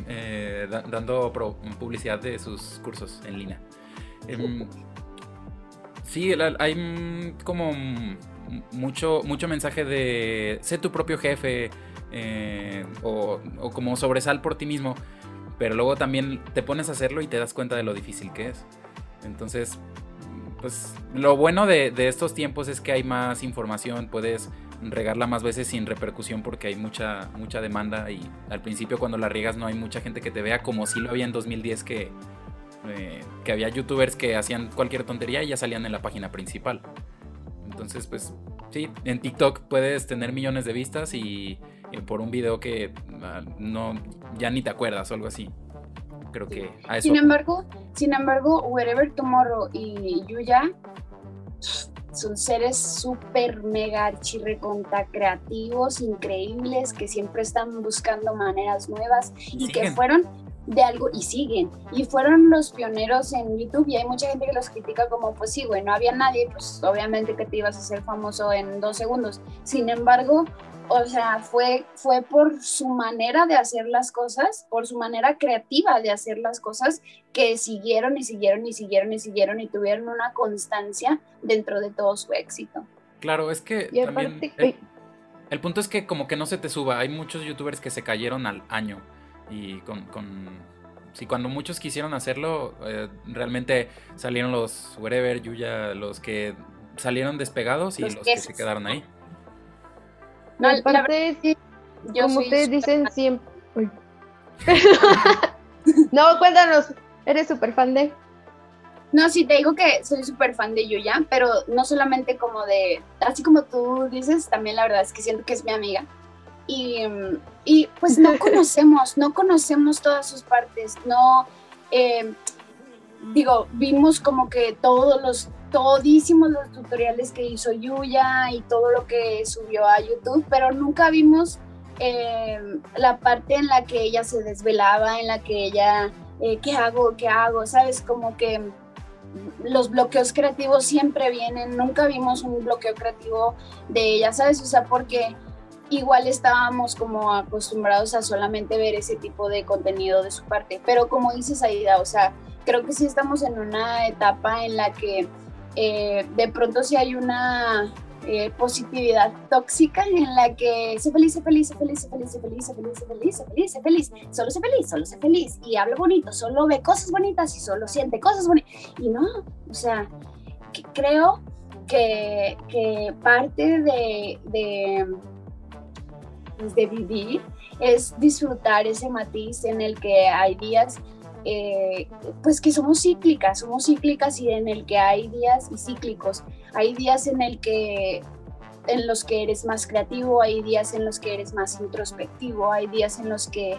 Eh, dando publicidad de sus cursos en línea. Em, sí, hay como mucho, mucho mensaje de sé tu propio jefe, eh, o, como sobresal por ti mismo, pero luego también te pones a hacerlo y te das cuenta de lo difícil que es. Entonces, pues lo bueno de, estos tiempos es que hay más información, puedes regarla más veces sin repercusión porque hay mucha, mucha demanda y al principio cuando la riegas no hay mucha gente que te vea como si lo había en 2010 que, eh, que había youtubers que hacían cualquier tontería y ya salían en la página principal. Entonces, pues sí, en TikTok puedes tener millones de vistas y eh, por un video que ah, no ya ni te acuerdas o algo así. Creo que a eso. Sin embargo, sin embargo, Wherever Tomorrow y Yuya son seres súper mega archirreconta creativos, increíbles, que siempre están buscando maneras nuevas y que fueron de algo y siguen. Y fueron los pioneros en YouTube y hay mucha gente que los critica como, pues sí, güey, no había nadie, pues obviamente que te ibas a hacer famoso en dos segundos. Sin embargo, o sea, fue, fue por su manera de hacer las cosas, por su manera creativa de hacer las cosas, que siguieron y siguieron y siguieron y siguieron y tuvieron una constancia dentro de todo su éxito. Claro, es que también el, punto es que como que no se te suba, hay muchos youtubers que se cayeron al año y con, con si cuando muchos quisieron hacerlo, eh, realmente salieron los wherever, Yuya, los que salieron despegados y los que se quedaron ahí. No, aparte, como ustedes dicen siempre... no, cuéntanos, ¿eres súper fan de...? No, sí, te digo que soy súper fan de Yuya, pero no solamente como de, así como tú dices, también la verdad es que siento que es mi amiga. Y, y pues no conocemos, no conocemos todas sus partes, no, eh, digo, vimos como que todos los, todísimos los tutoriales que hizo Yuya y todo lo que subió a YouTube, pero nunca vimos eh, la parte en la que ella se desvelaba, en la que ella, eh, ¿qué hago? ¿Qué hago? ¿Sabes? Como que los bloqueos creativos siempre vienen, nunca vimos un bloqueo creativo de ella, ¿sabes? O sea, porque igual estábamos como acostumbrados a solamente ver ese tipo de contenido de su parte, pero como dices Aida, o sea, creo que sí estamos en una etapa en la que eh, de pronto sí hay una eh, positividad tóxica en la que sé feliz, sé feliz, sé feliz, sé feliz, sé feliz, sé feliz, sé feliz, sé feliz, sé feliz, solo sé feliz, solo sé feliz y habla bonito, solo ve cosas bonitas y solo siente cosas bonitas. Y no, o sea, creo que, que parte de, de, pues, de vivir es disfrutar ese matiz en el que hay días eh, pues que somos cíclicas, somos cíclicas y en el que hay días y cíclicos. Hay días en el que en los que eres más creativo, hay días en los que eres más introspectivo, hay días en los que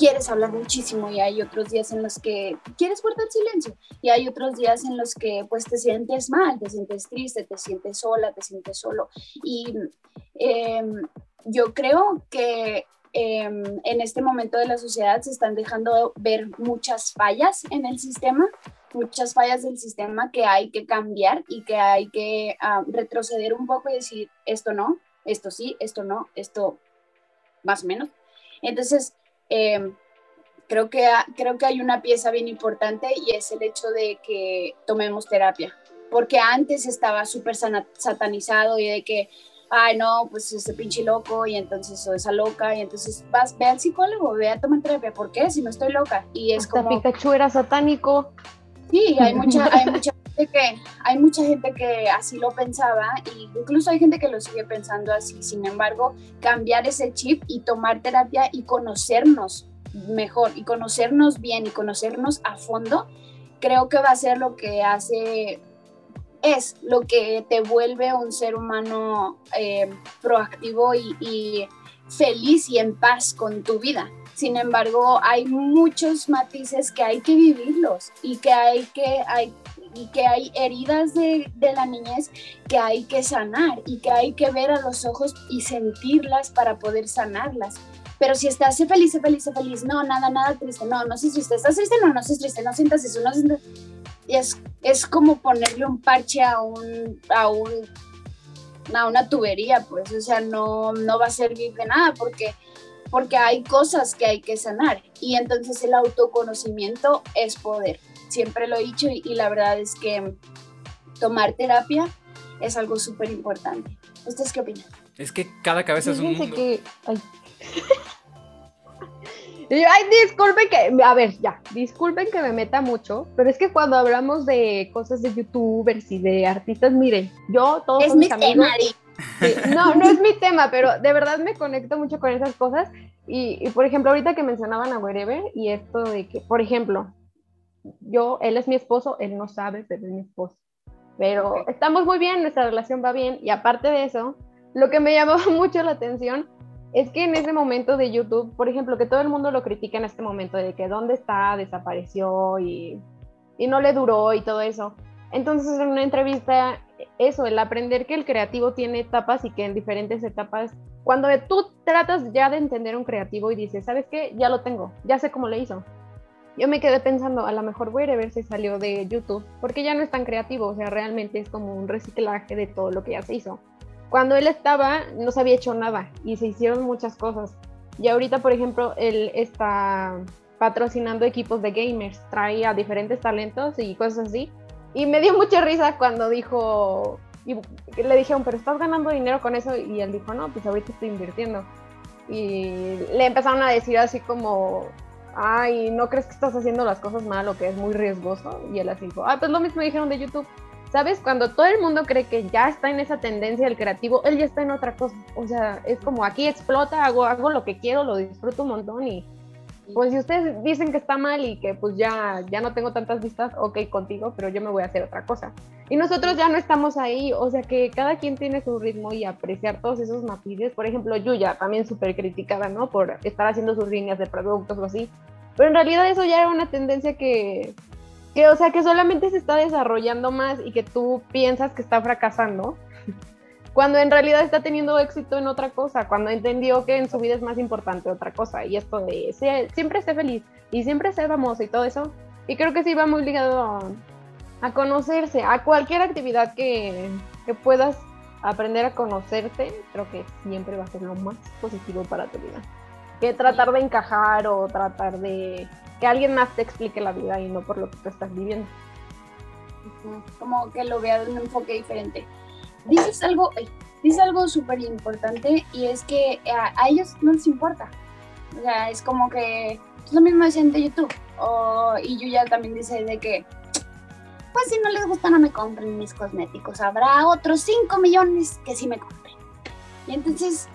quieres hablar muchísimo y hay otros días en los que quieres guardar silencio y hay otros días en los que pues te sientes mal, te sientes triste, te sientes sola, te sientes solo y em, yo creo que Em, en este momento de la sociedad se están dejando ver muchas fallas en el sistema, muchas fallas del sistema que hay que cambiar y que hay que ah, retroceder un poco y decir, esto no, esto sí, esto no, esto más o menos. Entonces, em, creo, que, creo que hay una pieza bien importante y es el hecho de que tomemos terapia, porque antes estaba súper satanizado y de que ay, no, pues ese pinche loco y entonces o esa loca y entonces vas, ve al psicólogo, ve a tomar terapia, ¿por qué? Si no estoy loca. Y es Hasta como... Pikachu era satánico. Sí, hay mucha, hay mucha gente que, hay mucha gente que así lo pensaba y incluso hay gente que lo sigue pensando así. Sin embargo, cambiar ese chip y tomar terapia y conocernos mejor y conocernos bien y conocernos a fondo, creo que va a ser lo que hace es lo que te vuelve un ser humano eh, proactivo y, feliz y en paz con tu vida. Sin embargo, hay muchos matices que hay que vivirlos y que hay que, hay, y que hay heridas de, de, la niñez que hay que sanar y que hay que ver a los ojos y sentirlas para poder sanarlas. Pero si estás feliz, feliz, feliz, no, nada, nada triste, no, no sé si usted estás triste, no, no sé triste, no sientas eso, no sientas es, es como ponerle un parche a un, a un a una tubería, pues, o sea, no, no va a servir de nada porque, porque hay cosas que hay que sanar y entonces el autoconocimiento es poder. Siempre lo he dicho y, la verdad es que tomar terapia es algo súper importante. ¿Ustedes qué opinan? Es que cada cabeza es un mundo. Que, Ay, disculpen que, a ver, ya, disculpen que me meta mucho, pero es que cuando hablamos de cosas de youtubers y de artistas, miren, yo todos es mi tema, no, no es mi tema, pero de verdad me conecto mucho con esas cosas. Y, por ejemplo, ahorita que mencionaban a Wherever y esto de que, por ejemplo, yo, él es mi esposo, él no sabe, pero es mi esposo. Pero estamos muy bien, nuestra relación va bien. Y aparte de eso, lo que me llamó mucho la atención es que en ese momento de YouTube, por ejemplo, que todo el mundo lo critica en este momento de que dónde está, desapareció y, y no le duró y todo eso. Entonces en una entrevista, eso, el aprender que el creativo tiene etapas y que en diferentes etapas, cuando tú tratas ya de entender un creativo y dices, ¿sabes qué? Ya lo tengo, ya sé cómo le hizo. Yo me quedé pensando, a lo mejor voy a ver si salió de YouTube, porque ya no es tan creativo, o sea, realmente es como un reciclaje de todo lo que ya se hizo cuando él estaba no se había hecho nada y se hicieron muchas cosas. Y ahorita, por ejemplo, él está patrocinando equipos de gamers, trae a diferentes talentos y cosas así. Y me dio mucha risa cuando dijo, y le dijeron, pero estás ganando dinero con eso. Y él dijo, no, pues ahorita estoy invirtiendo. Y le empezaron a decir así como, ay, ¿no crees que estás haciendo las cosas mal o que es muy riesgoso? Y él así dijo, ah, pues lo mismo dijeron de YouTube. ¿Sabes? Cuando todo el mundo cree que ya está en esa tendencia del creativo, él ya está en otra cosa. O sea, es como aquí explota, hago, hago lo que quiero, lo disfruto un montón y, Pues si ustedes dicen que está mal y que pues ya, ya no tengo tantas vistas, ok contigo, pero yo me voy a hacer otra cosa. Y nosotros ya no estamos ahí, o sea que cada quien tiene su ritmo y apreciar todos esos matices. Por ejemplo, Yuya, también súper criticada, ¿no? Por estar haciendo sus líneas de productos o así. Pero en realidad eso ya era una tendencia que, que, o sea, que solamente se está desarrollando más y que tú piensas que está fracasando cuando en realidad está teniendo éxito en otra cosa, cuando entendió que en su vida es más importante otra cosa, y esto de siempre sé feliz y siempre sé famoso y todo eso, y creo que sí va muy ligado a, conocerse, a cualquier actividad que, que, puedas aprender a conocerte, creo que siempre va a ser lo más positivo para tu vida, que tratar de encajar o tratar de que alguien más te explique la vida y no por lo que tú estás viviendo. Como que lo vea de un enfoque diferente dices algo, dices algo súper importante y es que a, ellos no les importa. O sea, es como que es lo mismo decían de YouTube. y yo ya también dice de que, pues si no les gusta no me compren mis cosméticos. Habrá otros 5 millones que sí me compren. Y entonces,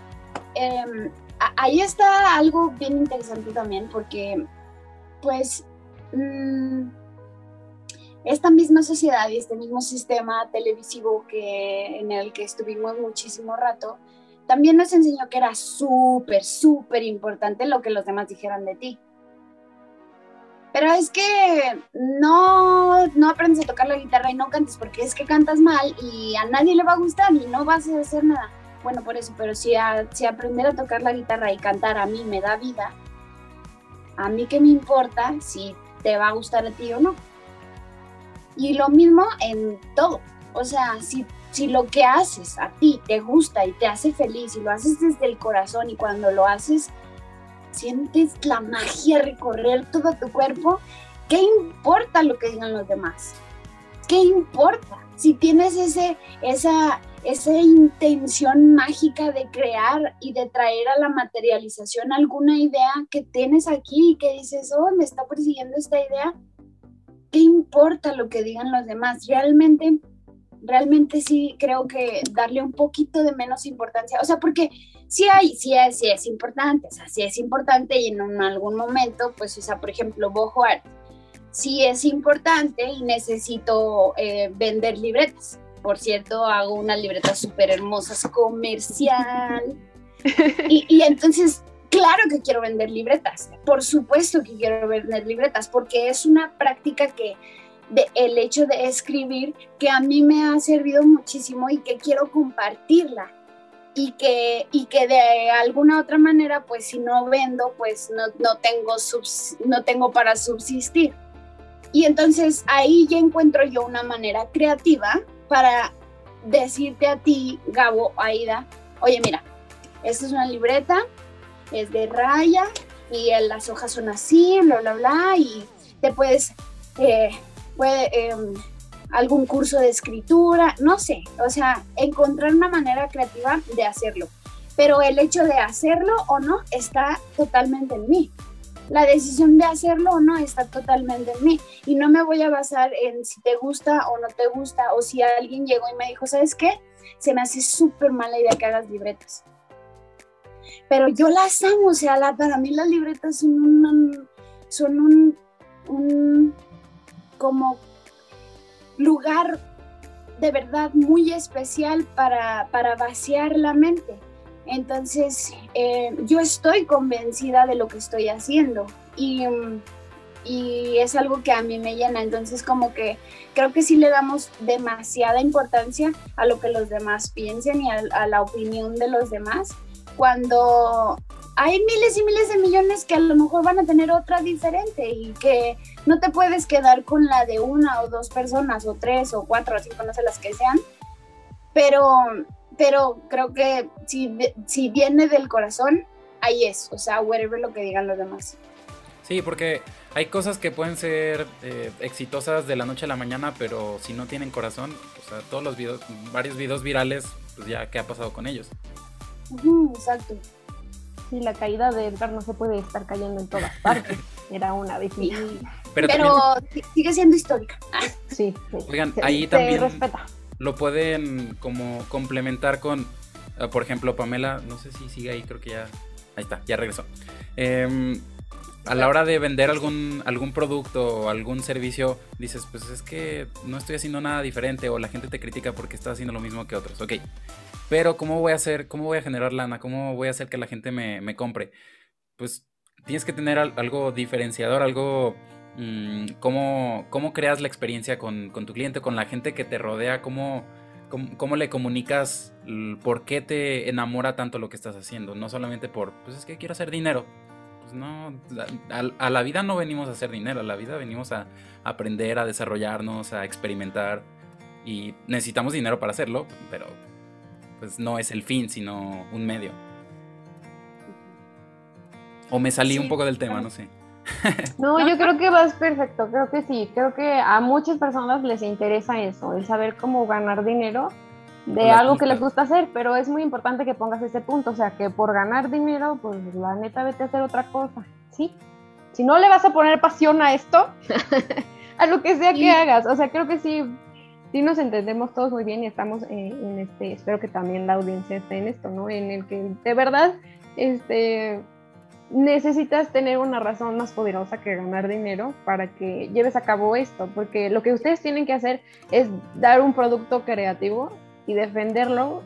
em, ahí está algo bien interesante también porque, pues, mmm, esta misma sociedad y este mismo sistema televisivo que, en el que estuvimos muchísimo rato, también nos enseñó que era súper, súper importante lo que los demás dijeran de ti. Pero es que no, no aprendes a tocar la guitarra y no cantes porque es que cantas mal y a nadie le va a gustar y no vas a hacer nada. Bueno, por eso, pero si, si aprender a tocar la guitarra y cantar a mí me da vida, a mí qué me importa si te va a gustar a ti o no. Y lo mismo en todo. O sea, si, si lo que haces a ti te gusta y te hace feliz y lo haces desde el corazón y cuando lo haces sientes la magia recorrer todo tu cuerpo, ¿qué importa lo que digan los demás? ¿Qué importa? Si tienes ese, esa, esa intención mágica de crear y de traer a la materialización alguna idea que tienes aquí y que dices, oh, me está persiguiendo esta idea, ¿qué importa lo que digan los demás? Realmente, realmente sí creo que darle un poquito de menos importancia, o sea, porque sí hay, sí es, sí es importante, o sea, sí es importante y en algún momento, pues, o sea, por ejemplo, Bojo Art, sí es importante y necesito eh, vender libretas. Por cierto, hago unas libretas súper hermosas comercial. Y, y entonces Claro que quiero vender libretas, por supuesto que quiero vender libretas, porque es una práctica que de, el hecho de escribir que a mí me ha servido muchísimo y que quiero compartirla y que, y que de alguna otra manera, pues si no vendo, pues no, no, tengo, no tengo para subsistir. Y entonces ahí ya encuentro yo una manera creativa para decirte a ti, Gabo, Aida, oye, mira, esta es una libreta, es de raya y las hojas son así, bla, bla, bla, y te puedes, eh, puede, em, algún curso de escritura, no sé, o sea, encontrar una manera creativa de hacerlo. Pero el hecho de hacerlo o no está totalmente en mí. La decisión de hacerlo o no está totalmente en mí. Y no me voy a basar en si te gusta o no te gusta, o si alguien llegó y me dijo, ¿sabes qué? Se me hace súper mala idea que hagas libretas pero yo las amo, o sea, para mí las libretas son un, son un, un como lugar de verdad muy especial para, para vaciar la mente. Entonces, eh, yo estoy convencida de lo que estoy haciendo y, y, es algo que a mí me llena. Entonces, como que creo que sí le damos demasiada importancia a lo que los demás piensen y a la opinión de los demás cuando hay miles y miles de millones que a lo mejor van a tener otra diferente y que no te puedes quedar con la de una o dos personas o tres o cuatro o cinco, no sé las que sean, pero, pero creo que si, si viene del corazón, ahí es, o sea, whatever lo que digan los demás. Sí, porque hay cosas que pueden ser eh, exitosas de la noche a la mañana, pero si no tienen corazón, o sea, todos los videos, varios videos virales, pues ya, ¿qué ha pasado con ellos? exacto. Sí, la caída de Edgar no se puede estar cayendo en todas partes. Era una vez. Pero, sigue siendo histórica. Sí, Oigan, ahí también lo pueden como complementar con, eh, por ejemplo, Pamela, no sé si sigue ahí, creo que ya... Ahí está, ya regresó. Em, a la hora de vender algún, algún producto o algún servicio, dices, pues es que no estoy haciendo nada diferente o la gente te critica porque estás haciendo lo mismo que otros. Ok, pero ¿cómo voy a hacer, cómo voy a generar lana? ¿Cómo voy a hacer que la gente me, compre? Pues tienes que tener algo diferenciador, algo... Mm, ¿cómo, ¿Cómo creas la experiencia con, tu cliente, con la gente que te rodea? ¿Cómo, cómo, le comunicas por qué te enamora tanto lo que estás haciendo? No solamente por, pues es que quiero hacer dinero. Pues no, a, la vida no venimos a hacer dinero, a la vida venimos a aprender, a desarrollarnos, a experimentar. Y necesitamos dinero para hacerlo, pero pues no es el fin, sino un medio. O me salí un poco del tema, no sé. No, yo creo que vas perfecto, creo que sí, creo que a muchas personas les interesa eso, el saber cómo ganar dinero de algo que les gusta hacer, pero es muy importante que pongas ese punto, o sea, que por ganar dinero, pues la neta vete a hacer otra cosa, ¿sí? Si no le vas a poner pasión a esto, a lo que sea que hagas, o sea, creo que sí, sí nos entendemos todos muy bien y estamos en este, espero que también la audiencia esté en esto, ¿no? En el que de verdad, este, necesitas tener una razón más poderosa que ganar dinero para que lleves a cabo esto, porque lo que ustedes tienen que hacer es dar un producto creativo y defenderlo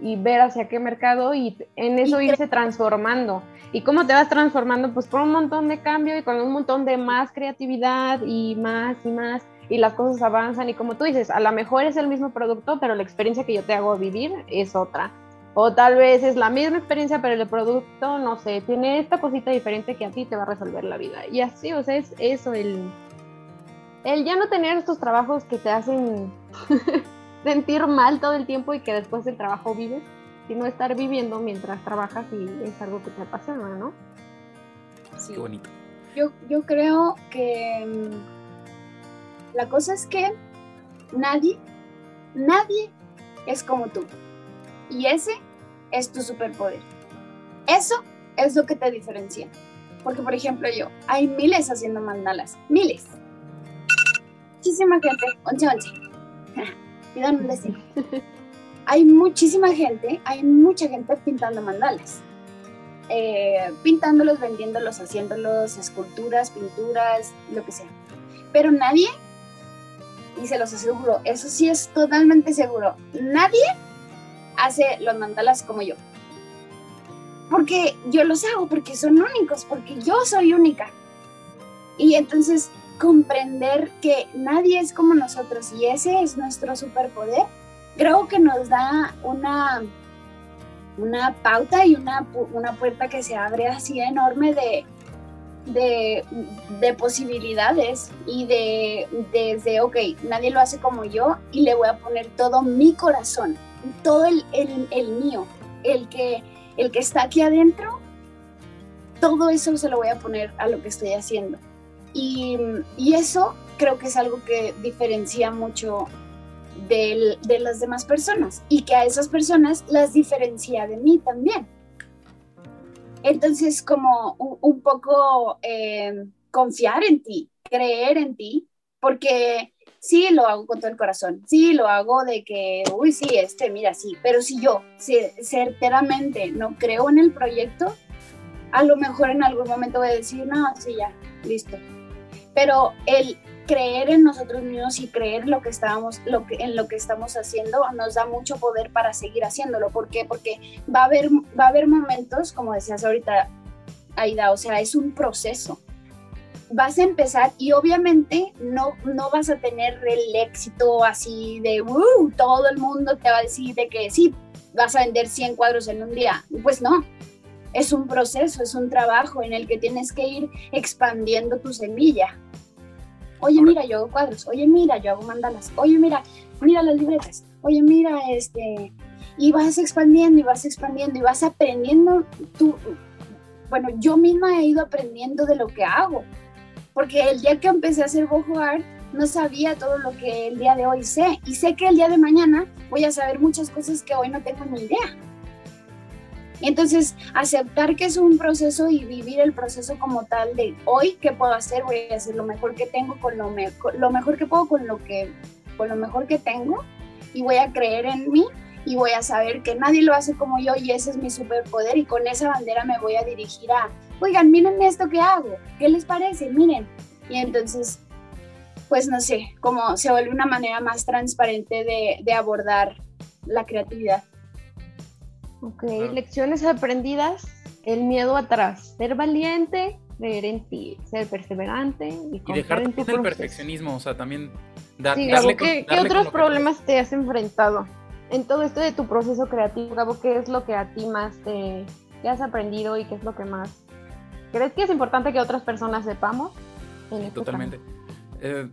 y ver hacia qué mercado y en eso irse transformando. ¿Y cómo te vas transformando? Pues con un montón de cambio y con un montón de más creatividad y más y más y las cosas avanzan y como tú dices, a lo mejor es el mismo producto, pero la experiencia que yo te hago vivir es otra. O tal vez es la misma experiencia, pero el producto, no sé, tiene esta cosita diferente que a ti te va a resolver la vida. Y así, o sea, es eso, el, el ya no tener estos trabajos que te hacen sentir mal todo el tiempo y que después del trabajo vives, sino estar viviendo mientras trabajas y es algo que te apasiona, ¿no? Sí. Qué bonito. Yo, yo creo que mm, la cosa es que nadie, nadie es como tú. Y ese es tu superpoder. Eso es lo que te diferencia. Porque, por ejemplo, yo, hay miles haciendo mandalas, miles. Muchísima gente, once, once. Pidan un deseo. hay muchísima gente, hay mucha gente pintando mandalas. Eh, pintándolos, vendiéndolos, haciéndolos, esculturas, pinturas, lo que sea. Pero nadie, y se los aseguro, eso sí es totalmente seguro, nadie hace los mandalas como yo. Porque yo los hago, porque son únicos, porque yo soy única. Y entonces comprender que nadie es como nosotros y ese es nuestro superpoder, creo que nos da una, una pauta y una, una puerta que se abre así enorme de, de, de, posibilidades y de desde, ok, nadie lo hace como yo y le voy a poner todo mi corazón todo el, mío, el que, el que está aquí adentro, todo eso se lo voy a poner a lo que estoy haciendo. Y, eso creo que es algo que diferencia mucho de, las demás personas y que a esas personas las diferencia de mí también. Entonces, como un, poco eh, confiar en ti, creer en ti, porque sí lo hago con todo el corazón, sí lo hago de que, uy, sí, este, mira, sí, pero si yo certeramente no creo en el proyecto, a lo mejor en algún momento voy a decir, no, sí, ya, listo. Pero el creer en nosotros mismos y creer lo que estábamos, lo que, en lo que estamos haciendo nos da mucho poder para seguir haciéndolo. ¿Por qué? Porque va a haber, va a haber momentos, como decías ahorita, Aida, o sea, es un proceso vas a empezar y obviamente no, no vas a tener el éxito así de, uh, todo el mundo te va a decir de que sí, vas a vender 100 cuadros en un día. Pues no, es un proceso, es un trabajo en el que tienes que ir expandiendo tu semilla. Oye, mira, yo hago cuadros. Oye, mira, yo hago mandalas. Oye, mira, mira las libretas. Oye, mira, este... Y vas expandiendo y vas expandiendo y vas aprendiendo tú. Bueno, yo misma he ido aprendiendo de lo que hago porque el día que empecé a hacer boho art no sabía todo lo que el día de hoy sé y sé que el día de mañana voy a saber muchas cosas que hoy no tengo ni idea. Entonces, aceptar que es un proceso y vivir el proceso como tal de hoy, ¿qué puedo hacer? Voy a hacer lo mejor que tengo con lo, lo mejor que puedo con lo que con lo mejor que tengo y voy a creer en mí y voy a saber que nadie lo hace como yo y ese es mi superpoder y con esa bandera me voy a dirigir a, oigan, miren esto que hago, ¿qué les parece? Miren. Y entonces, pues no sé, como se vuelve una manera más transparente de, de abordar la creatividad. Ok, lecciones aprendidas, el miedo atrás, ser valiente, creer en ti, ser perseverante y, y dejar en el perfeccionismo, o sea, también sí, Gabo, ¿qué, otros problemas te has enfrentado en todo esto de tu proceso creativo, Gabo? ¿Qué es lo que a ti más te, has aprendido y qué es lo que más crees que es importante que otras personas sepamos? Este Totalmente. Eh,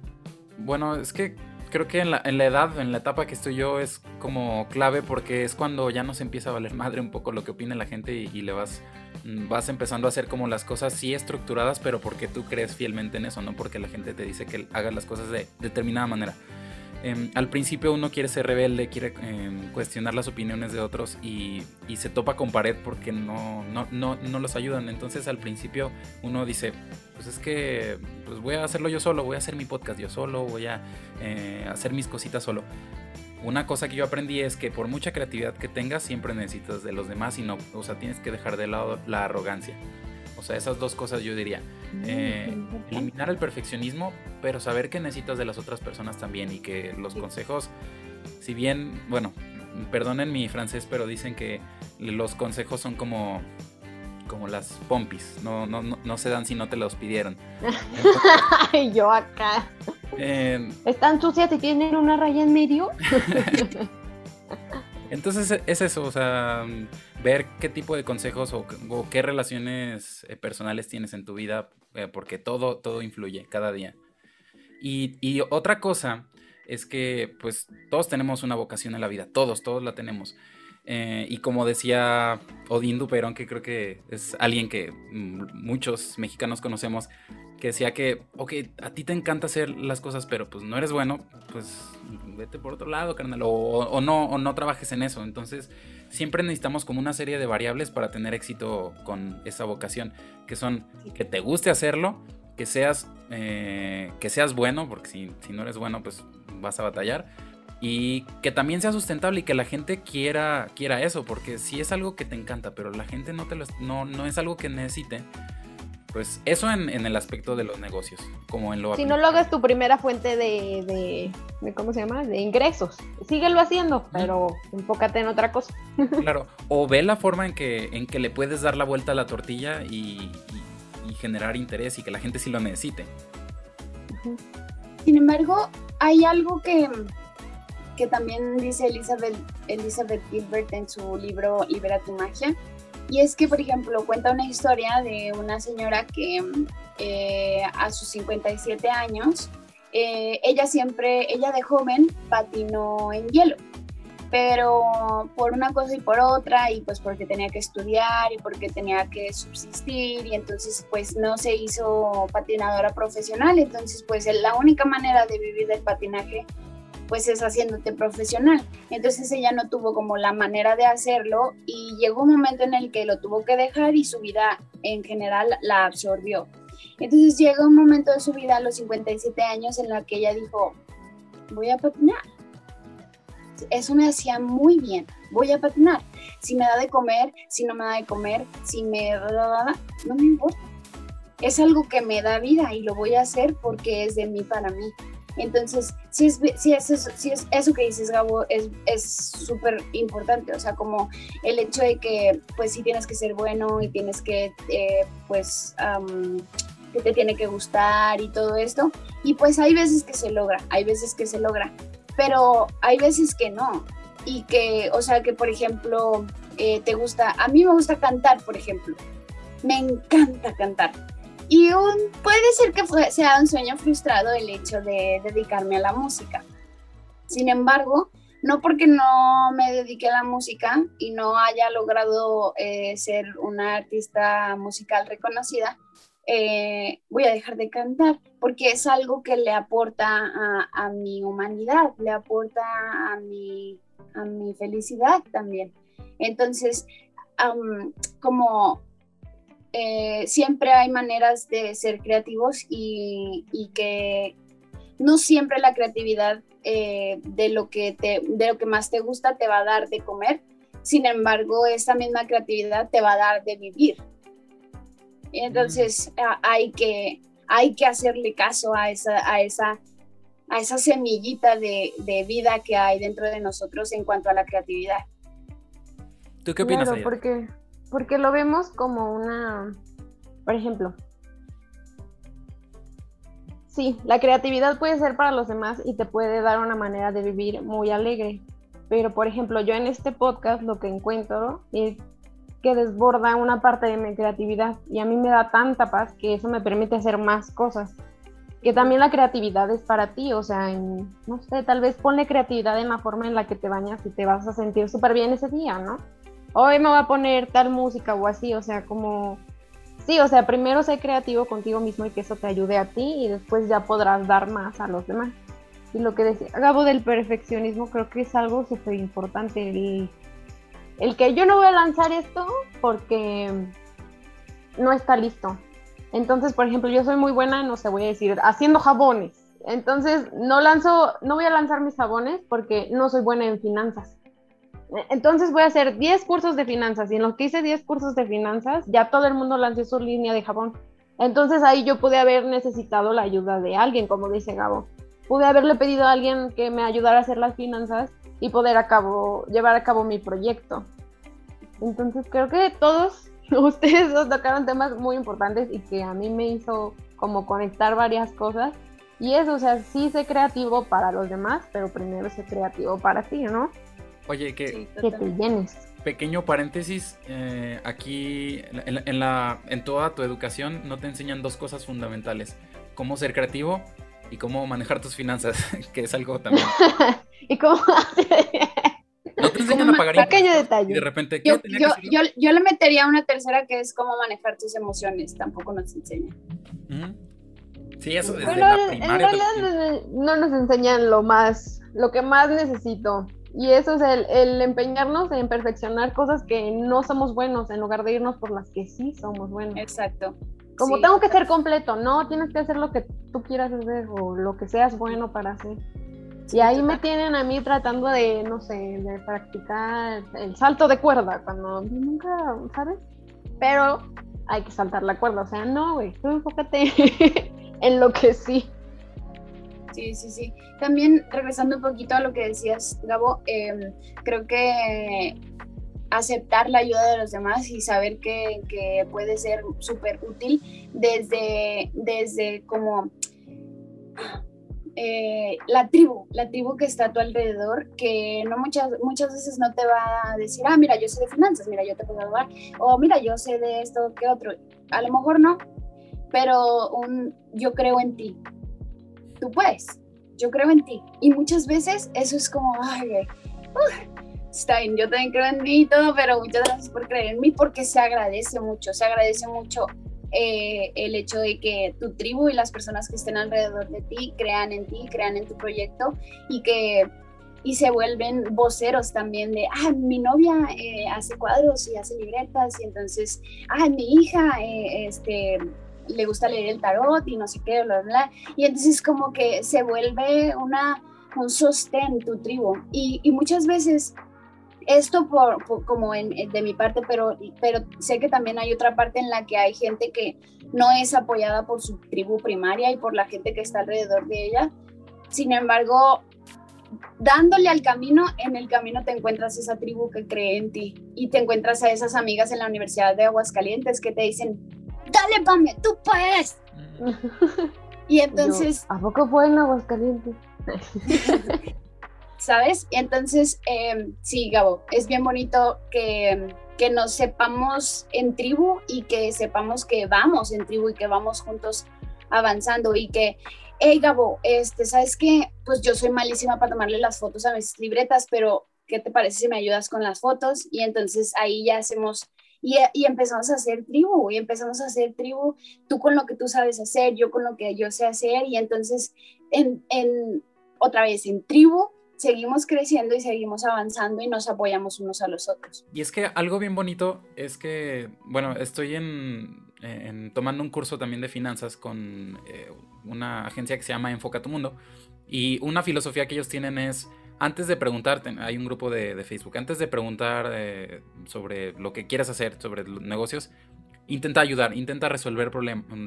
bueno, es que creo que en la, en la, edad, en la etapa que estoy yo, es como clave porque es cuando ya nos empieza a valer madre un poco lo que opine la gente y, le vas, mm, vas empezando a hacer como las cosas sí estructuradas, pero porque tú crees fielmente en eso, no porque la gente te dice que hagas las cosas de determinada manera. Em, al principio uno quiere ser rebelde, quiere em, cuestionar las opiniones de otros y, se topa con pared porque no, no, no, no, los ayudan. Entonces al principio uno dice, pues es que pues voy a hacerlo yo solo, voy a hacer mi podcast yo solo, voy a eh, hacer mis cositas solo. Una cosa que yo aprendí es que por mucha creatividad que tengas siempre necesitas de los demás y no, o sea, tienes que dejar de lado la arrogancia. O sea, esas dos cosas yo diría. Mm, eh, eliminar el perfeccionismo, pero saber que necesitas de las otras personas también y que los consejos, si bien, bueno, perdonen mi francés, pero dicen que los consejos son como como las pompis, no, no, no, se dan si no te los pidieron. Y yo acá. Eh, ¿Están sucias y tienen una raya en medio? Entonces es eso, o sea, ver qué tipo de consejos o, qué relaciones eh, personales tienes en tu vida, eh, porque todo, todo influye cada día. Y, otra cosa es que pues todos tenemos una vocación en la vida, todos, todos la tenemos. Eh, y como decía Odín Duperón, que creo que es alguien que mm, muchos mexicanos conocemos, que decía que, ok, a ti te encanta hacer las cosas, pero pues no eres bueno, pues vete por otro lado, carnal, o, no, o no trabajes en eso. Entonces, siempre necesitamos como una serie de variables para tener éxito con esa vocación, que son que te guste hacerlo, que seas, eh, que seas bueno, porque si, si no eres bueno, pues vas a batallar. Y que también sea sustentable y que la gente quiera, quiera eso, porque si es algo que te encanta, pero la gente no, te lo, no, no es algo que necesite, pues eso en, el aspecto de los negocios, como en lo... Si no lo hagas tu primera fuente de, de, ¿cómo se llama? De ingresos. Síguelo haciendo, pero enfócate en otra cosa. Claro, o ve la forma en que, en que le puedes dar la vuelta a la tortilla y, generar interés y que la gente sí lo necesite. Sin embargo, hay algo que, que también dice Elizabeth, Elizabeth Gilbert en su libro Libera tu magia, y es que, por ejemplo, cuenta una historia de una señora que eh, a sus 57 años, eh, ella siempre, ella de joven patinó en hielo, pero por una cosa y por otra, y pues porque tenía que estudiar y porque tenía que subsistir, y entonces pues no se hizo patinadora profesional, entonces pues la única manera de vivir del patinaje pues es haciéndote profesional. Entonces ella no tuvo como la manera de hacerlo y llegó un momento en el que lo tuvo que dejar y su vida en general la absorbió. Entonces llega un momento de su vida a los 57 años en la que ella dijo, voy a patinar. Eso me hacía muy bien, voy a patinar. Si me da de comer, si no me da de comer, si me no me importa. Es algo que me da vida y lo voy a hacer porque es de mí para mí. Entonces, si es, si es, eso, si es eso que dices, Gabo, es súper importante, o sea, como el hecho de que, pues sí tienes que ser bueno y tienes que, eh, pues, que te tiene que gustar y todo esto. Y pues hay veces que se logra, hay veces que se logra, pero hay veces que no. Y que, o sea, que por ejemplo, eh, te gusta, a mí me gusta cantar, por ejemplo. Me encanta cantar y un, puede ser que sea un sueño frustrado el hecho de dedicarme a la música. Sin embargo, no porque no me dedique a la música y no haya logrado eh, ser una artista musical reconocida, eh, voy a dejar de cantar, porque es algo que le aporta a, mi humanidad, le aporta a mi, a mi felicidad también. Entonces, como eh, siempre hay maneras de ser creativos y, que no siempre la creatividad eh, de, lo que te, de lo que más te gusta te va a dar de comer, sin embargo, esa misma creatividad te va a dar de vivir. Y entonces mm. hay, que, hay que hacerle caso a esa, a esa, a esa semillita de, de, vida que hay dentro de nosotros en cuanto a la creatividad. ¿Tú qué opinas? Claro, porque, porque lo vemos como una, por ejemplo, Sí, la creatividad puede ser para los demás y te puede dar una manera de vivir muy alegre. Pero, por ejemplo, yo en este podcast lo que encuentro es que desborda una parte de mi creatividad y a mí me da tanta paz que eso me permite hacer más cosas. Que también la creatividad es para ti, o sea, no sé, tal vez ponle creatividad en la forma en la que te bañas y te vas a sentir súper bien ese día, ¿no? Hoy me voy a poner tal música o así, o sea, como Sí, o sea, primero sé creativo contigo mismo y que eso te ayude a ti y después ya podrás dar más a los demás. Y lo que decía Gabo del perfeccionismo creo que es algo súper importante. El, el que yo no voy a lanzar esto porque no está listo. Entonces, por ejemplo, yo soy muy buena, no sé, voy a decir, haciendo jabones. Entonces, no lanzo, no voy a lanzar mis jabones porque no soy buena en finanzas. Entonces voy a hacer 10 cursos de finanzas y en los que hice 10 cursos de finanzas ya todo el mundo lanzó su línea de jabón. Entonces ahí yo pude haber necesitado la ayuda de alguien, como dice Gabo. Pude haberle pedido a alguien que me ayudara a hacer las finanzas y poder llevar a cabo mi proyecto. Entonces creo que todos ustedes dos tocaron temas muy importantes y que a mí me hizo como conectar varias cosas. Y eso, o sea, sí sé creativo para los demás, pero primero sé creativo para ti, ¿no? Oye, que, que te llenes. Pequeño paréntesis, eh, aquí en, la, en toda tu educación no te enseñan dos cosas fundamentales, cómo ser creativo y cómo manejar tus finanzas, que es algo también. y cómo... no te enseñan a pagar pequeño detalle. Y de repente, yo, yo, le metería una tercera que es cómo manejar tus emociones, tampoco nos enseñan. Sí, eso desde la primaria. En realidad no nos enseñan lo más, lo que más necesito. Y eso es el, empeñarnos en perfeccionar cosas que no somos buenos en lugar de irnos por las que sí somos buenos. Exacto. Como tengo que ser completo, no, tienes que hacer lo que tú quieras hacer o lo que seas bueno para hacer. y ahí me tienen a mí tratando de, no sé, de practicar el salto de cuerda, cuando nunca, ¿sabes? Pero hay que saltar la cuerda, o sea, no, güey, tú enfócate en lo que sí. Sí, sí, sí. También regresando un poquito a lo que decías, Gabo, em, creo que aceptar la ayuda de los demás y saber que, puede ser súper útil desde, desde como eh, la tribu, la tribu que está a tu alrededor, que no muchas, muchas veces no te va a decir, ah, mira, yo sé de finanzas, mira, yo te puedo ayudar, o mira, yo sé de esto, que otro. A lo mejor no, pero un, yo creo en ti, tú puedes, yo creo en ti. Y muchas veces eso es como, ay, está bien, yo también creo en ti y todo, pero muchas gracias por creer en mí porque se agradece mucho, se agradece mucho eh, el hecho de que tu tribu y las personas que estén alrededor de ti crean en ti, crean en tu proyecto y que y se vuelven voceros también de, ah, mi novia eh, hace cuadros y hace libretas y entonces, ah, mi hija eh, este, le gusta leer el tarot y no sé qué, bla, bla, Y entonces como que se vuelve una, un sostén tu tribu. Y, y muchas veces esto por, como en, de mi parte, pero, pero sé que también hay otra parte en la que hay gente que no es apoyada por su tribu primaria y por la gente que está alrededor de ella. Sin embargo, dándole al camino, en el camino te encuentras esa tribu que cree en ti y te encuentras a esas amigas en la Universidad de Aguascalientes que te dicen, dale, Pame, tú puedes. y entonces... ¿A poco fue en Aguascalientes? ¿Sabes? Entonces, eh, sí, Gabo, es bien bonito que, que nos sepamos en tribu y que sepamos que vamos en tribu y que vamos juntos avanzando y que, hey Gabo, este, ¿sabes qué? Pues yo soy malísima para tomarle las fotos a mis libretas, pero ¿qué te parece si me ayudas con las fotos? Y entonces ahí ya hacemos y, empezamos a hacer tribu, y empezamos a hacer tribu, tú con lo que tú sabes hacer, yo con lo que yo sé hacer, y entonces, en, en, otra vez, en tribu, seguimos creciendo y seguimos avanzando y nos apoyamos unos a los otros. Y es que algo bien bonito es que, bueno, estoy en, tomando un curso también de finanzas con eh, una agencia que se llama Enfoca tu Mundo. Y una filosofía que ellos tienen es, antes de preguntarte, hay un grupo de, Facebook, antes de preguntar eh, sobre lo que quieras hacer, sobre negocios, intenta ayudar, intenta resolver,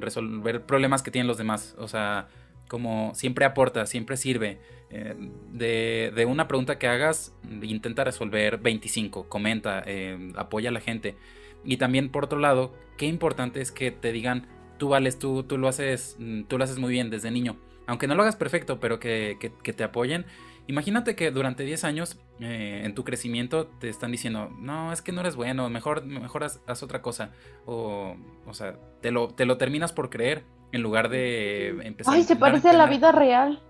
resolver problemas que tienen los demás. O sea, como siempre aporta, siempre sirve. Eh, de, una pregunta que hagas, intenta resolver 25, comenta, eh, apoya a la gente. Y también por otro lado, qué importante es que te digan, tú vales, tú, tú lo haces, tú lo haces muy bien desde niño. Aunque no lo hagas perfecto, pero que, que te apoyen Imagínate que durante 10 años eh, en tu crecimiento te están diciendo, no, es que no eres bueno, mejor, mejor haz, otra cosa. O, o sea, te lo, te lo terminas por creer en lugar de empezar Ay, se parece a, la vida real.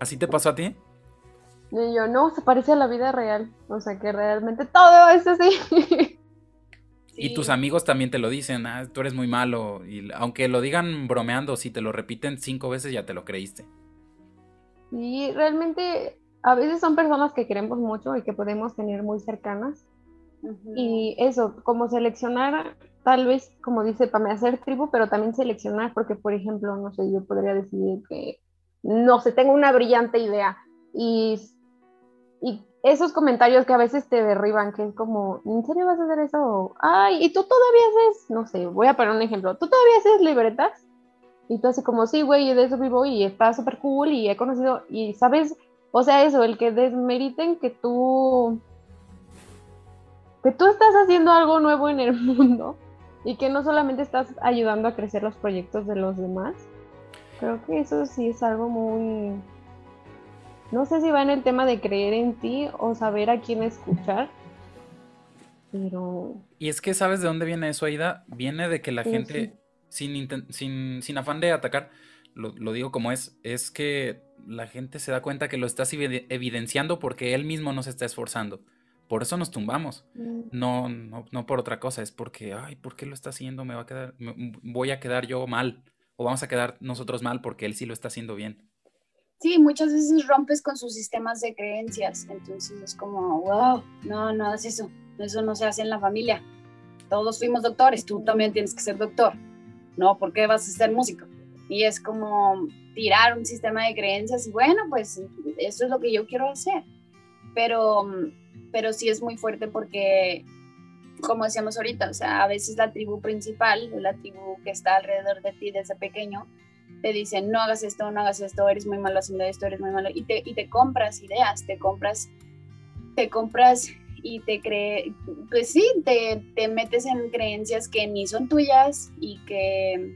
¿Así te pasó a ti? Y yo, no, se parece a la vida real. O sea, que realmente todo es así. Y tus amigos también te lo dicen, ah, tú eres muy malo. Y aunque lo digan bromeando, si te lo repiten cinco veces ya te lo creíste. Y realmente a veces son personas que queremos mucho y que podemos tener muy cercanas. Y eso, como seleccionar, tal vez, como dice Pame, hacer tribu, pero también seleccionar, porque por ejemplo, no sé, yo podría decir que, no sé, tengo una brillante idea y, y esos comentarios que a veces te derriban, que es como, ¿en serio vas a hacer eso? Ay, y tú todavía haces, no sé, voy a poner un ejemplo, ¿tú todavía haces libretas? Y tú así como, sí, güey, de eso vivo y está súper cool y he conocido, y sabes, o sea, eso, el que desmeriten que tú, que tú estás haciendo algo nuevo en el mundo y que no solamente estás ayudando a crecer los proyectos de los demás. Creo que eso sí es algo muy, no sé si va en el tema de creer en ti o saber a quién escuchar, pero... Y es que sabes de dónde viene eso, Aida, viene de que la gente sin, sin, afán de atacar, lo, digo como es, es que la gente se da cuenta que lo estás evidenciando porque él mismo no se está esforzando. Por eso nos tumbamos. Mm. No, no, por otra cosa, es porque, ay, ¿por qué lo está haciendo? Me va a quedar, voy a quedar yo mal. O vamos a quedar nosotros mal porque él sí lo está haciendo bien. Sí, muchas veces rompes con sus sistemas de creencias. Entonces es como, wow, no, no es eso. Eso no se hace en la familia. Todos fuimos doctores, tú también tienes que ser doctor. ¿No? ¿Por qué vas a ser músico? Y es como tirar un sistema de creencias y bueno, pues eso es lo que yo quiero hacer. Pero, pero sí es muy fuerte porque, como decíamos ahorita, o sea, a veces la tribu principal, la tribu que está alrededor de ti desde pequeño, te dicen, no hagas esto, no hagas esto, eres muy malo haciendo esto, eres muy malo, y te, y te compras ideas, te compras, te compras y te cree, pues sí, te, te, metes en creencias que ni son tuyas y que,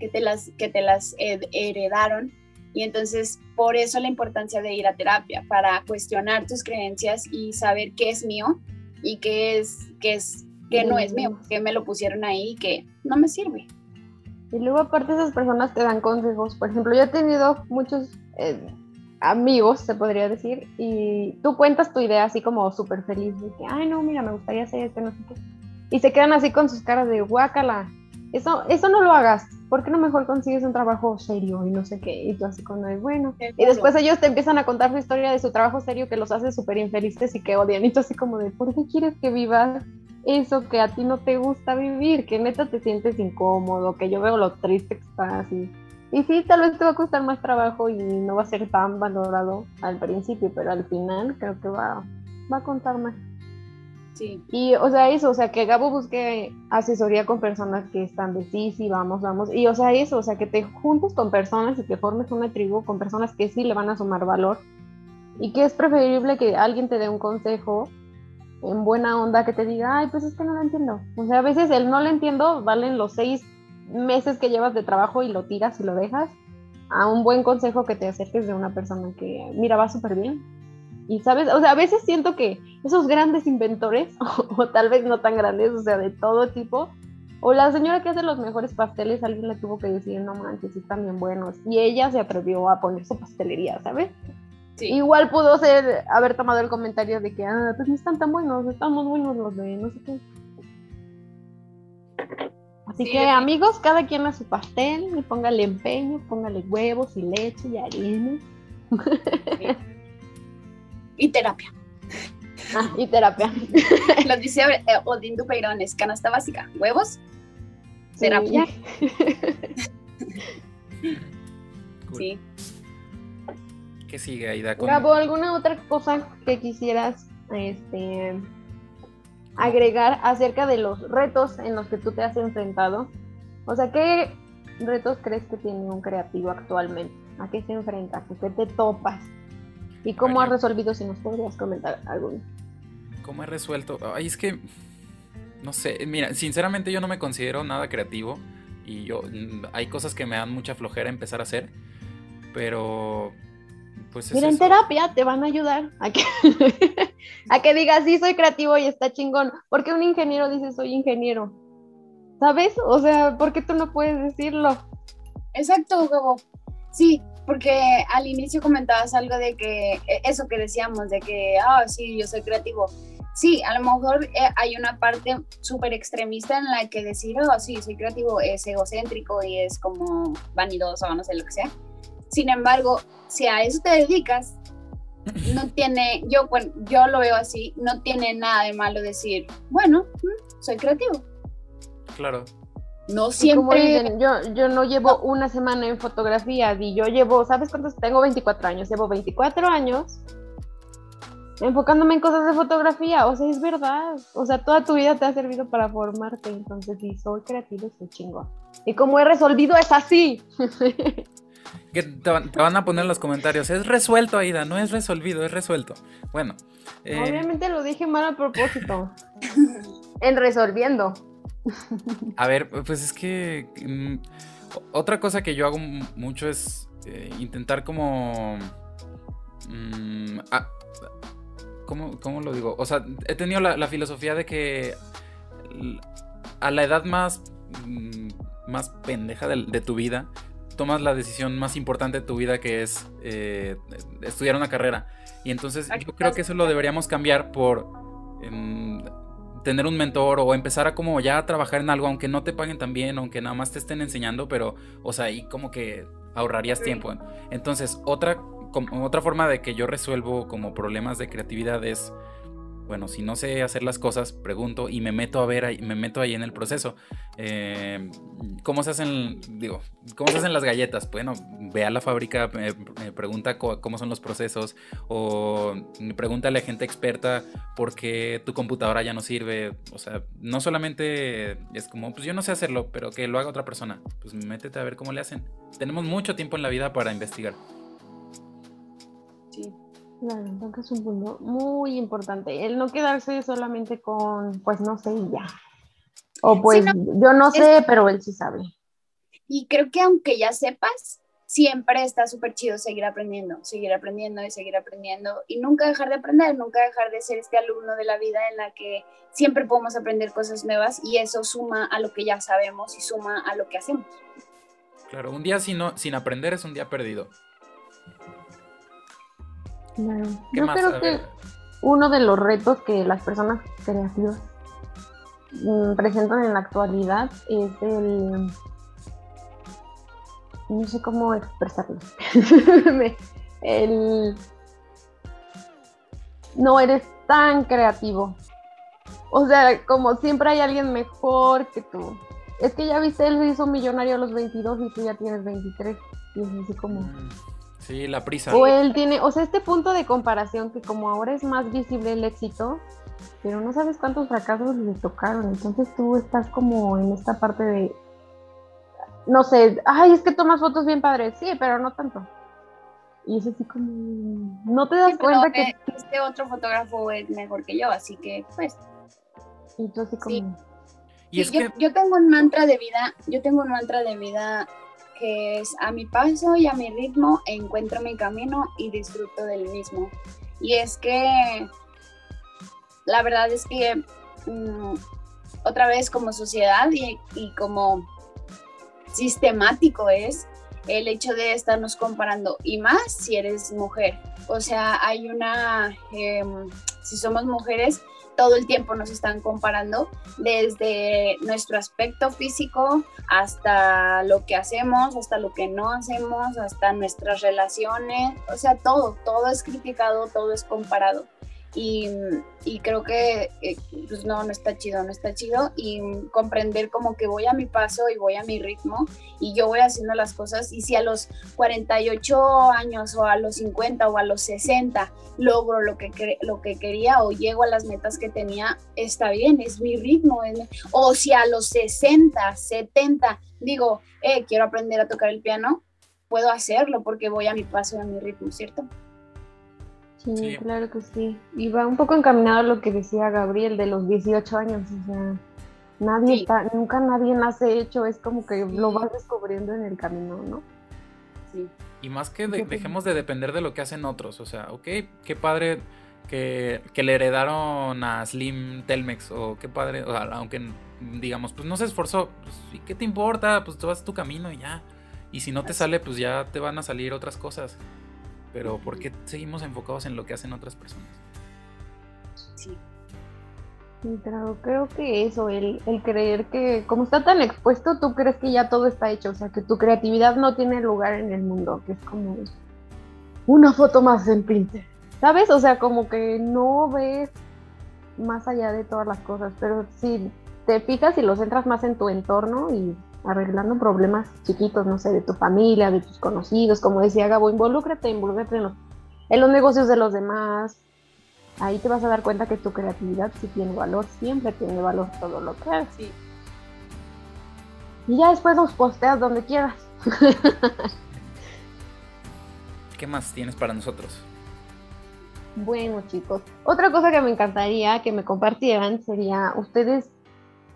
que te las, que te las heredaron. Y entonces, por eso la importancia de ir a terapia, para cuestionar tus creencias y saber qué es mío y qué es, qué es, qué no es mío, que me lo pusieron ahí y que no me sirve. Y luego aparte esas personas te dan consejos. Por ejemplo, yo he tenido muchos eh, amigos, se podría decir, y tú cuentas tu idea así como súper feliz, de que, ay, no, mira, me gustaría hacer esto, no sé qué. Y se quedan así con sus caras de guácala. Eso, eso no lo hagas. ¿Por qué no mejor consigues un trabajo serio y no sé qué? Y tú así cuando es bueno. Y después ellos te empiezan a contar su historia de su trabajo serio que los hace súper infelices y que odian. Y tú así como de, ¿por qué quieres que vivas eso que a ti no te gusta vivir? Que neta te sientes incómodo, que yo veo lo triste que estás y y sí, tal vez te va a costar más trabajo y no va a ser tan valorado al principio, pero al final creo que va, va a contar más. Sí. Y, o sea, eso, o sea, que Gabo busque asesoría con personas que están de sí, sí, vamos, vamos. Y, o sea, eso, o sea, que te juntes con personas y que formes una tribu con personas que sí le van a sumar valor. Y que es preferible que alguien te dé un consejo en buena onda que te diga, ay, pues es que no lo entiendo. O sea, a veces el no lo entiendo valen los seis meses que llevas de trabajo y lo tiras y lo dejas, a un buen consejo que te acerques de una persona que, mira, va súper bien. Y sabes, o sea, a veces siento que esos grandes inventores, o, tal vez no tan grandes, o sea, de todo tipo, o la señora que hace los mejores pasteles, alguien le tuvo que decir, no manches, están bien buenos. Y ella se atrevió a poner su pastelería, ¿sabes? Igual pudo ser, haber tomado el comentario de que, ah, pues no están tan buenos, estamos buenos los de no sé qué. Así que amigos, cada quien a su pastel y póngale empeño, póngale huevos y leche y harina. Y terapia. Ah, y terapia. Lo dice eh, Odín Dupeirones, canasta básica, huevos, terapia. Sí. ¿Qué sigue, Aida? Gabo, ¿alguna otra cosa que quisieras este, agregar acerca de los retos en los que tú te has enfrentado? O sea, ¿qué retos crees que tiene un creativo actualmente? ¿A qué se enfrenta? ¿A qué te topas? ¿Y cómo has resolvido? Si nos podrías comentar alguno. ¿Cómo he resuelto? Ay, es que, no sé, mira, sinceramente yo no me considero nada creativo y yo, mm, hay cosas que me dan mucha flojera empezar a hacer, pero pues Mira, en terapia te van a ayudar a que, a que digas, sí, soy creativo y está chingón. Porque un ingeniero dice, soy ingeniero. ¿Sabes? O sea, ¿por qué tú no puedes decirlo? Exacto, Gabo. Sí, porque al inicio comentabas algo de que, e, eso que decíamos, de que, ah, sí, yo soy creativo. Sí, a lo mejor eh, hay una parte súper extremista en la que decir, oh, sí, soy creativo es egocéntrico y es como vanidoso o no sé lo que sea. Sin embargo, si a eso te dedicas, no tiene, yo, bueno, yo lo veo así, no tiene nada de malo decir, bueno, mm, soy creativo. Claro. No siempre. yo, yo no llevo una semana en fotografía y yo llevo, ¿sabes cuántos? Tengo 24 años, llevo 24 años enfocándome en cosas de fotografía, o sea, es verdad, o sea, toda tu vida te ha servido para formarte, entonces si soy creativo, soy chingo. Y como he resolvido es así. Que te, van a poner en los comentarios, es resuelto, Aida, no es resolvido, es resuelto. Bueno. Eh, Obviamente lo dije mal a propósito. en resolviendo. A ver, pues es que mm, otra cosa que yo hago mucho es eh, intentar como... Mm, ¿cómo, lo digo? O sea, he tenido la, filosofía de que a la edad más, mm, más pendeja de, tu vida, tomas la decisión más importante de tu vida que es eh, estudiar una carrera. Y entonces yo creo que eso lo deberíamos cambiar por em, tener un mentor o empezar a como ya a trabajar en algo, aunque no te paguen tan bien, aunque nada más te estén enseñando, pero, o sea, ahí como que ahorrarías tiempo. Entonces, otra, otra forma de que yo resuelvo como problemas de creatividad es bueno, si no sé hacer las cosas, pregunto y me meto a ver, me meto ahí en el proceso. Eh, ¿Cómo se hacen, digo, cómo se hacen las galletas? Bueno, ve a la fábrica, pregunta cómo son los procesos o pregúntale a gente experta por qué tu computadora ya no sirve. O sea, no solamente es como, pues yo no sé hacerlo, pero que lo haga otra persona. Pues métete a ver cómo le hacen. Tenemos mucho tiempo en la vida para investigar. Sí. Claro, entonces es un punto muy importante. El no quedarse solamente con, pues no sé, y ya. O pues yo no sé, pero él sí sabe. Y creo que aunque ya sepas, siempre está súper chido seguir aprendiendo, seguir aprendiendo y seguir aprendiendo y nunca dejar de aprender, nunca dejar de ser este alumno de la vida en la que siempre podemos aprender cosas nuevas y eso suma a lo que ya sabemos y suma a lo que hacemos. Claro, un día sin, sin aprender es un día perdido. Yo creo que uno de los retos que las personas creativas mm, presentan en la actualidad es el no sé cómo expresarlo. El no eres tan creativo. O sea como siempre hay alguien mejor que tú. Es que ya viste él se hizo millonario a los 22 y tú ya tienes 23 y es así como mm. Sí, la prisa. O él tiene, o sea, este punto de comparación que como ahora es más visible el éxito, pero no sabes cuántos fracasos le tocaron. Entonces tú estás como en esta parte de, no sé, ay, es que tomas fotos bien padres, sí, pero no tanto. Y es así como, no te das cuenta que... Este otro fotógrafo es mejor que yo, así que pues... Entonces como... Y es yo, que... yo tengo un mantra de vida, yo tengo un mantra de vida que es a mi paso y a mi ritmo encuentro mi camino y disfruto del mismo. Y es que la verdad es que mm, otra vez como sociedad y, como sistemático es el hecho de estarnos comparando y más si eres mujer. O sea, hay una, em, si somos mujeres, todo el tiempo nos están comparando desde nuestro aspecto físico hasta lo que hacemos, hasta lo que no hacemos, hasta nuestras relaciones, o sea, todo, todo es criticado, todo es comparado. Y, creo que eh, pues no, no está chido, no está chido y comprender como que voy a mi paso y voy a mi ritmo y yo voy haciendo las cosas y si a los 48 años o a los 50 o a los 60 logro lo que, lo que quería o llego a las metas que tenía, está bien, es mi ritmo. o si a los 60, 70 digo, eh, quiero aprender a tocar el piano, puedo hacerlo porque voy a mi paso y a mi ritmo, ¿cierto? Sí, claro que sí. Y va un poco encaminado a lo que decía Gabriel de los 18 años. O sea, nadie está, nunca nadie nace hecho, es como que lo vas descubriendo en el camino, ¿no? Sí. Y más que dejemos de depender de lo que hacen otros. O sea, ok, qué padre que, le heredaron a Slim Telmex. O qué padre, o aunque digamos, pues no se esforzó. Pues, ¿Y qué te importa? Pues tú vas tu camino y ya. Y si no te sale, pues ya te van a salir otras cosas. Pero ¿por qué seguimos enfocados en lo que hacen otras personas? Sí. Pero creo que eso, el, el, creer que como está tan expuesto, tú crees que ya todo está hecho, o sea, que tu creatividad no tiene lugar en el mundo, que es como una foto más en Pinterest, ¿sabes? O sea, como que no ves más allá de todas las cosas, pero si te fijas y los centras más en tu entorno y arreglando problemas chiquitos, no sé, de tu familia, de tus conocidos, como decía Gabo, involúcrate, involúcrate en los, en los negocios de los demás. Ahí te vas a dar cuenta que tu creatividad sí tiene valor, siempre tiene valor todo lo que haces. Y ya después los posteas donde quieras. ¿Qué más tienes para nosotros? Bueno, chicos, otra cosa que me encantaría que me compartieran sería ustedes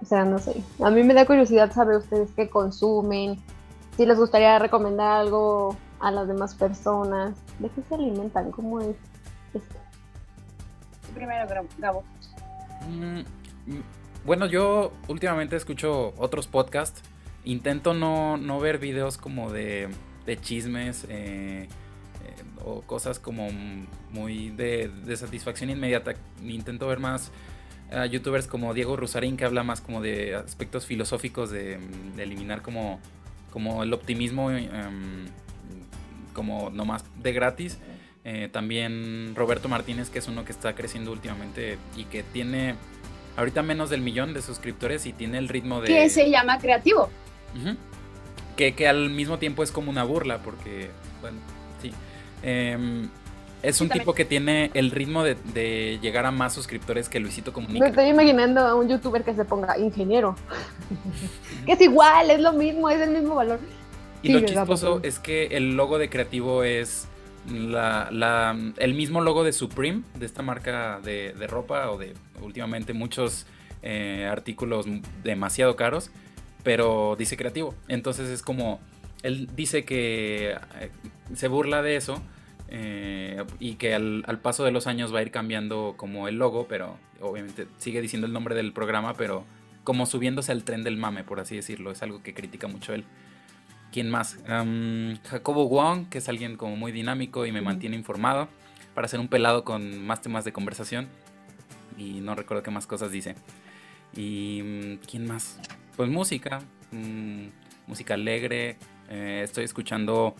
o sea, no sé. A mí me da curiosidad saber ustedes qué consumen, si les gustaría recomendar algo a las demás personas. ¿De qué se alimentan? ¿Cómo es esto? Primero, Gabo. Mm, mm, bueno, yo últimamente escucho otros podcasts. Intento no, no ver videos como de, de chismes eh, eh, o cosas como muy de, de satisfacción inmediata. Intento ver más youtubers como Diego Rusarín, que habla más como de aspectos filosóficos de, eliminar como, como el optimismo em, como nomás de gratis. Eh, también Roberto Martínez, que es uno que está creciendo últimamente y que tiene ahorita menos del millón de suscriptores y tiene el ritmo de... Que se llama creativo. que, que, al mismo tiempo es como una burla, porque, bueno, sí. Em, es un tipo que tiene el ritmo de, llegar a más suscriptores que Luisito Comunica. Me estoy imaginando a un youtuber que se ponga ingeniero. que es igual, es lo mismo, es el mismo valor. Y lo chistoso es que el logo de creativo es la, el mismo logo de Supreme, de esta marca de, ropa o de últimamente muchos eh, artículos demasiado caros, pero dice creativo. Entonces es como, él dice que eh, se burla de eso eh, y que al, paso de los años va a ir cambiando como el logo, pero obviamente sigue diciendo el nombre del programa, pero como subiéndose al tren del mame, por así decirlo. Es algo que critica mucho él. ¿Quién más? Jacobo Wong, que es alguien como muy dinámico y me mantiene informado para ser un pelado con más temas de conversación. Y no recuerdo qué más cosas dice. ¿Y mm, quién más? Pues música. Mm, música alegre. Eh, estoy escuchando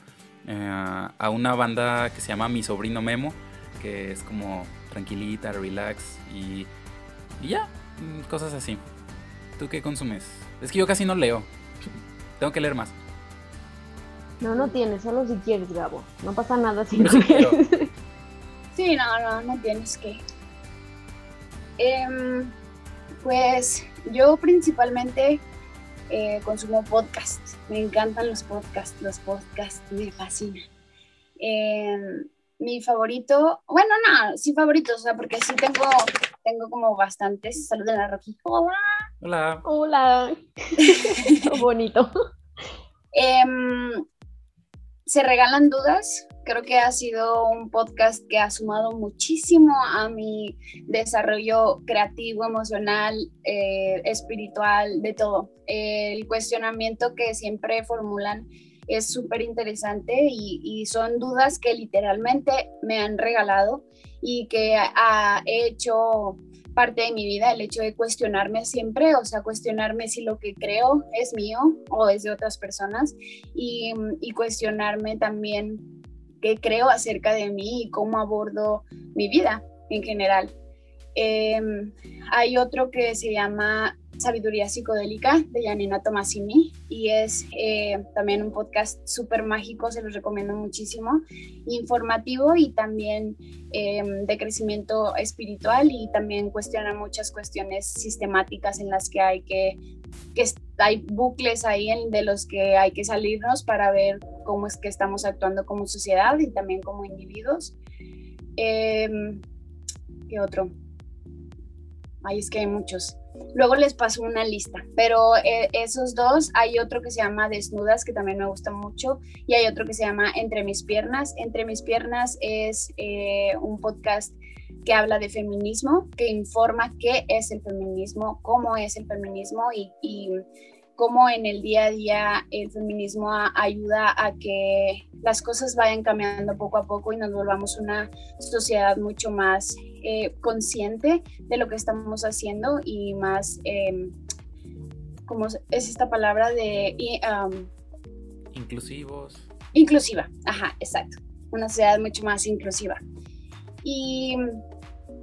eh, a una banda que se llama Mi Sobrino Memo, que es como tranquilita, relax y, y ya, mm, cosas así. ¿Tú qué consumes? Es que yo casi no leo. Tengo que leer más. No, no tienes, solo si quieres, Gabo. No pasa nada si no quieres. Sí, no, no, no tienes que. Em, pues yo principalmente eh, consumo podcast. Me encantan los podcasts, los podcasts me fascinan. Em, mi favorito, bueno, no, sí favoritos, o sea, porque sí tengo, tengo como bastantes. Saluden a Rocky. Hola. Hola. Hola. bonito. Em, se regalan dudas creo que ha sido un podcast que ha sumado muchísimo a mi desarrollo creativo, emocional, eh, espiritual, de todo. el cuestionamiento que siempre formulan es súper interesante y, son dudas que literalmente me han regalado y que ha hecho parte de mi vida el hecho de cuestionarme siempre, o sea, cuestionarme si lo que creo es mío o es de otras personas y, y cuestionarme también qué creo acerca de mí y cómo abordo mi vida. en general. Em, hay otro que se llama Sabiduría Psicodélica de Janina Tomasini y es eh, también un podcast súper mágico, se los recomiendo muchísimo, informativo y también em, de crecimiento espiritual y también cuestiona muchas cuestiones sistemáticas en las que hay que, que hay bucles ahí de los que hay que salirnos para ver cómo es que estamos actuando como sociedad y también como individuos. Em, ¿Qué otro? Ahí es que hay muchos. Luego les paso una lista, pero eh, esos dos, hay otro que se llama Desnudas, que también me gusta mucho, y hay otro que se llama Entre mis piernas. Entre mis piernas es eh, un podcast que habla de feminismo, que informa qué es el feminismo, cómo es el feminismo y, y cómo en el día a día el feminismo ayuda a que las cosas vayan cambiando poco a poco y nos volvamos una sociedad mucho más eh, consciente de lo que estamos haciendo y más, eh, ¿cómo es esta palabra de... Inclusivos. Inclusiva, ajá, exacto. Una sociedad mucho más inclusiva. Y,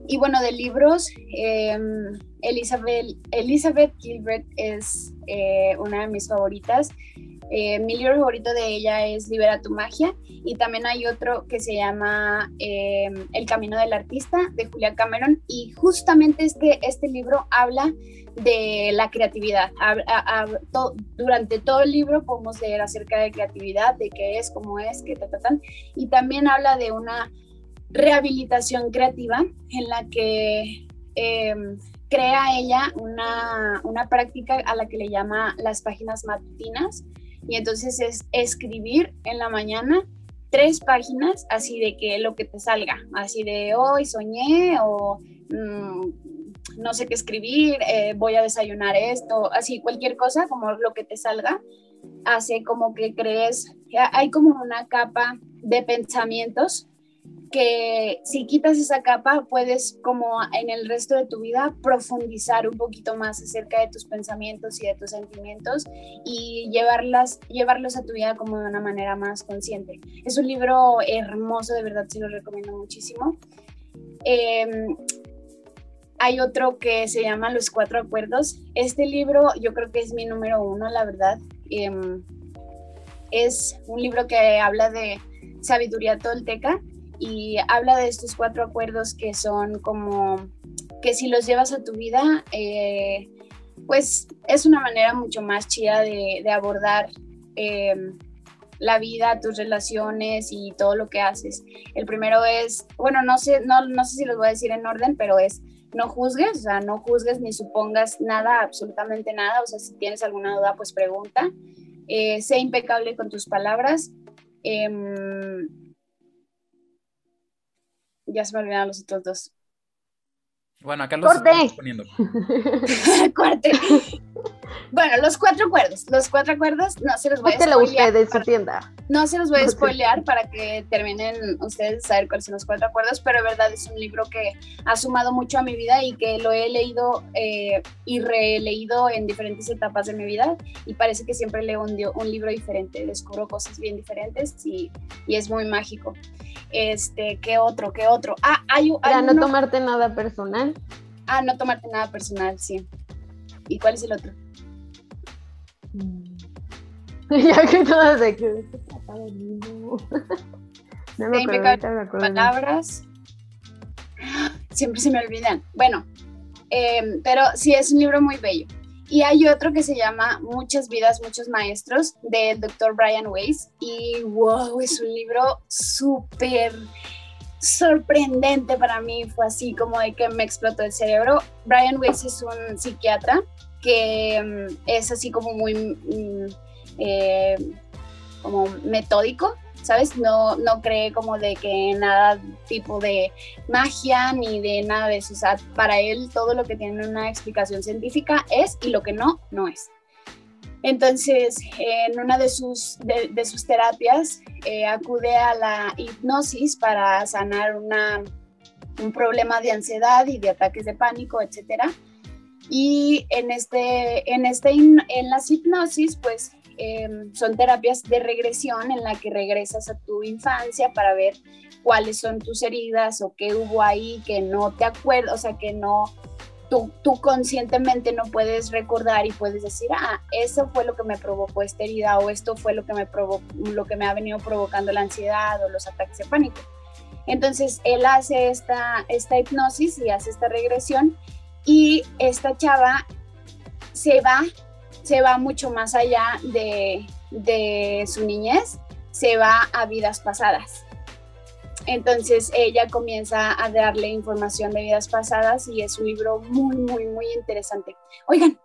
y bueno, de libros, em, Elizabeth, Elizabeth Gilbert es eh, una de mis favoritas. Eh, mi libro favorito de ella es Libera tu magia y también hay otro que se llama eh, El camino del artista de Julia Cameron y justamente este, este libro habla de la creatividad. durante todo el libro podemos leer acerca de creatividad, de qué es, cómo es, qué tal, y también habla de una rehabilitación creativa en la que crea ella una, una práctica a la que le llama las páginas matutinas. Y entonces es escribir en la mañana tres páginas así de que lo que te salga, así de hoy soñé o mm, no sé qué escribir, eh, voy a desayunar esto, así cualquier cosa como lo que te salga, hace como que crees, hay como una capa de pensamientos que si quitas esa capa puedes como en el resto de tu vida profundizar un poquito más acerca de tus pensamientos y de tus sentimientos y llevarlas, llevarlos a tu vida como de una manera más consciente. Es un libro hermoso, de verdad se lo recomiendo muchísimo. Em, hay otro que se llama Los Cuatro Acuerdos. Este libro yo creo que es mi número uno, la verdad. Em, es un libro que habla de sabiduría tolteca y habla de estos cuatro acuerdos que son como que si los llevas a tu vida, eh, pues es una manera mucho más chida de, abordar eh, la vida, tus relaciones y todo lo que haces. El primero es, bueno, no sé, no, no sé si los voy a decir en orden, pero es no juzgues, o sea, no juzgues ni supongas nada, absolutamente nada, o sea, si tienes alguna duda, pues pregunta. Eh, sé impecable con tus palabras. Em, ya se me olvidaron los otros dos. Bueno, acá los estamos poniendo. Corte. Bueno, los cuatro acuerdos. Los cuatro acuerdos no se los voy a spoilear. de su tienda. No se los voy a spoilear para que terminen ustedes de saber cuáles son los cuatro acuerdos, pero de verdad es un libro que ha sumado mucho a mi vida y que lo he leído eh, y releído en diferentes etapas de mi vida y parece que siempre leo un, un libro diferente, descubro cosas bien diferentes y, y, es muy mágico. Este, ¿qué otro? ¿Qué otro? Ah, hay, hay no tomarte nada personal. Ah, no tomarte nada personal, sí. ¿Y cuál es el otro? ya que todas de que no me acuerdo, palabras. Siempre se me olvidan. Bueno, em, pero sí es un libro muy bello. Y hay otro que se llama Muchas vidas, muchos maestros, del doctor Brian Weiss. Y wow, es un libro súper sorprendente para mí. Fue así como de que me explotó el cerebro. Brian Weiss es un psiquiatra que em, es así como muy mm, eh, como metódico, ¿sabes? No, no cree como de que nada tipo de magia ni de nada de eso. O sea, para él todo lo que tiene una explicación científica es y lo que no, no es. Entonces, en una de sus, de, sus terapias, eh, acude a la hipnosis para sanar una, un problema de ansiedad y de ataques de pánico, etcétera. Y en, este, en, este, en las hipnosis, pues em, son terapias de regresión en la que regresas a tu infancia para ver cuáles son tus heridas o qué hubo ahí que no te acuerdas, o sea, que no, tú, tú, conscientemente no puedes recordar y puedes decir, ah, eso fue lo que me provocó esta herida o esto fue lo que me, lo que me ha venido provocando la ansiedad o los ataques de pánico. Entonces, él hace esta, esta hipnosis y hace esta regresión y esta chava se va, se va mucho más allá de, de su niñez, se va a vidas pasadas. Entonces ella comienza a darle información de vidas pasadas y es un libro muy, muy, muy interesante. Oigan,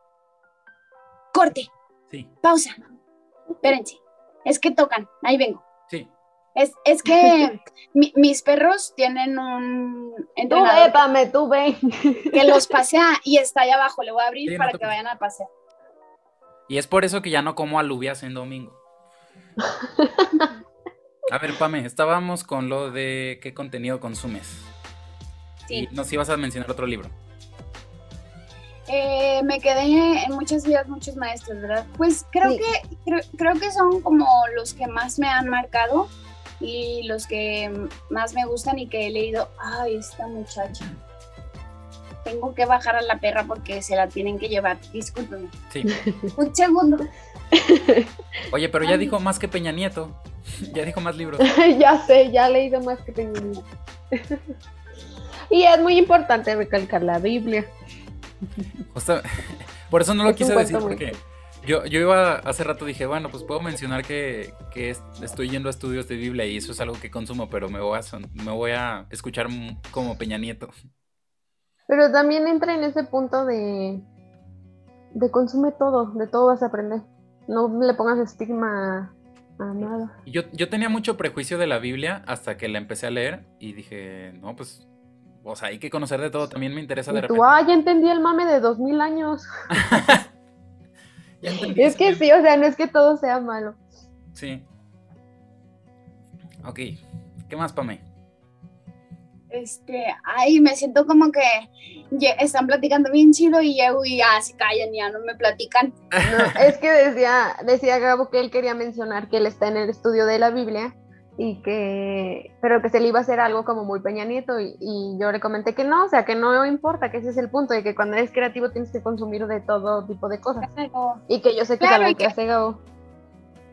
corte. Sí. Pausa. Espérense. Es que tocan. Ahí vengo. Sí. Es, es que mi, mis perros tienen un Tú ve, Pame, tú ve. que los pasea y está allá abajo. Le voy a abrir Sí, para que vayan a pasear. Y es por eso que ya no como alubias en domingo. A ver, Pame, estábamos con lo de qué contenido consumes. Sí. Y nos ibas a mencionar otro libro. Eh, me quedé en muchas vidas, muchos maestros, ¿verdad? Pues creo Sí. que creo, creo que son como los que más me han marcado y los que más me gustan y que he leído. Ay, esta muchacha. Tengo que bajar a la perra porque se la tienen que llevar. Discúlpeme. Sí. Un segundo. Oye, pero ya Ay. dijo más que Peña Nieto. Ya dijo más libros. ya sé, ya he leído más que tengo. y es muy importante recalcar la Biblia. Justo- por eso no lo Es quise decir porque yo, yo iba hace rato dije, bueno, pues puedo mencionar que, que es- estoy yendo a estudios de Biblia y eso es algo que consumo, pero me voy a, son- me voy a escuchar como Peña Nieto. Pero también entra en ese punto de, de consume todo, de todo vas a aprender. No le pongas estigma a nada. Y Yo, yo tenía mucho prejuicio de la Biblia hasta que la empecé a leer y dije, no, pues, o sea, hay que conocer de todo. También me interesa de Y repente. ah, ya entendí el mame de dos mil años. Ya entendí Es que sí, o sea, no es que todo sea malo. Sí. Ok. ¿Qué más, Pame? Este, ay, me siento como que están platicando bien chido y llego y ya se callan, ya no me platican. No, es que decía, decía Gabo que él quería mencionar que él está en el estudio de la Biblia y que, pero que se le iba a hacer algo como muy Peña Nieto y, y yo le comenté que no, o sea, que no importa, que ese es el punto, de que cuando eres creativo tienes que consumir de todo tipo de cosas y que yo sé que Claro, es y algo que que- hace Gabo.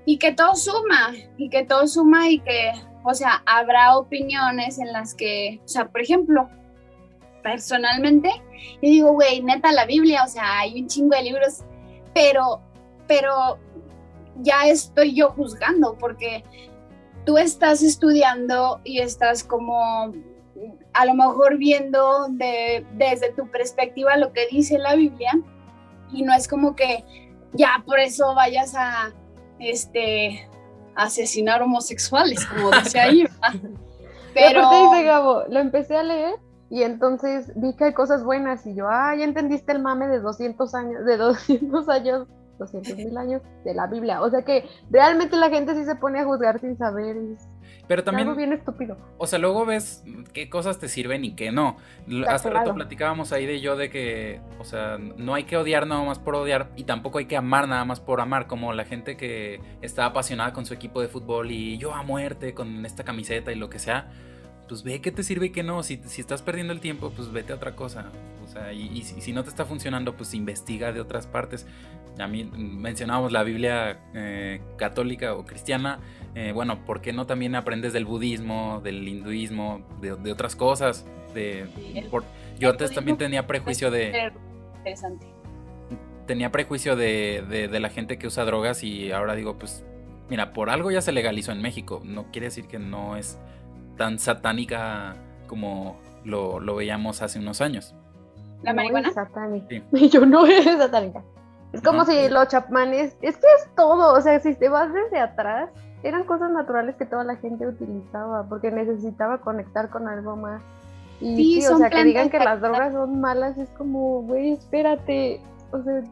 Y que todo suma, y que todo suma y que, o sea, habrá opiniones en las que, o sea, por ejemplo, personalmente, yo digo, güey, neta, la Biblia, o sea, hay un chingo de libros, pero, pero ya estoy yo juzgando, porque tú estás estudiando y estás como a lo mejor viendo de, desde tu perspectiva lo que dice la Biblia, y no es como que ya por eso vayas a este asesinar homosexuales, como dice ahí, ¿verdad? Pero dice Gabo, lo empecé a leer y entonces vi que hay cosas buenas y yo, ah, ya entendiste el mame de 200 años, de 200 años, 200 mil años de la Biblia. O sea que realmente la gente sí se pone a juzgar sin saber. Es Pero algo también, bien estúpido. o sea, luego ves qué cosas te sirven y qué no. Está Hace rato platicábamos ahí de yo de que, o sea, no hay que odiar nada más por odiar y tampoco hay que amar nada más por amar, como la gente que está apasionada con su equipo de fútbol y yo a muerte con esta camiseta y lo que sea. Pues ve qué te sirve y qué no. Si, si estás perdiendo el tiempo, pues vete a otra cosa. O sea, y, y si, si no te está funcionando, pues investiga de otras partes. A mí mencionábamos la Biblia eh, católica o cristiana. Eh, bueno, ¿por qué no también aprendes del budismo, del hinduismo, de, de otras cosas? De, el- por- yo antes también tenía prejuicio de, interesante. tenía prejuicio de, de- de la gente que usa drogas y ahora digo, pues, mira, por algo ya se legalizó en México. No quiere decir que no es tan satánica como lo, lo veíamos hace unos años. ¿La No marihuana? es satánica. Sí. Y yo no es satánica. Es como si los chapmanes, es que es todo, o sea, si te vas desde atrás, eran cosas naturales que toda la gente utilizaba porque necesitaba conectar con algo más. Y Sí, sí, o sea, que digan que las drogas son malas es como, güey, espérate, o sea,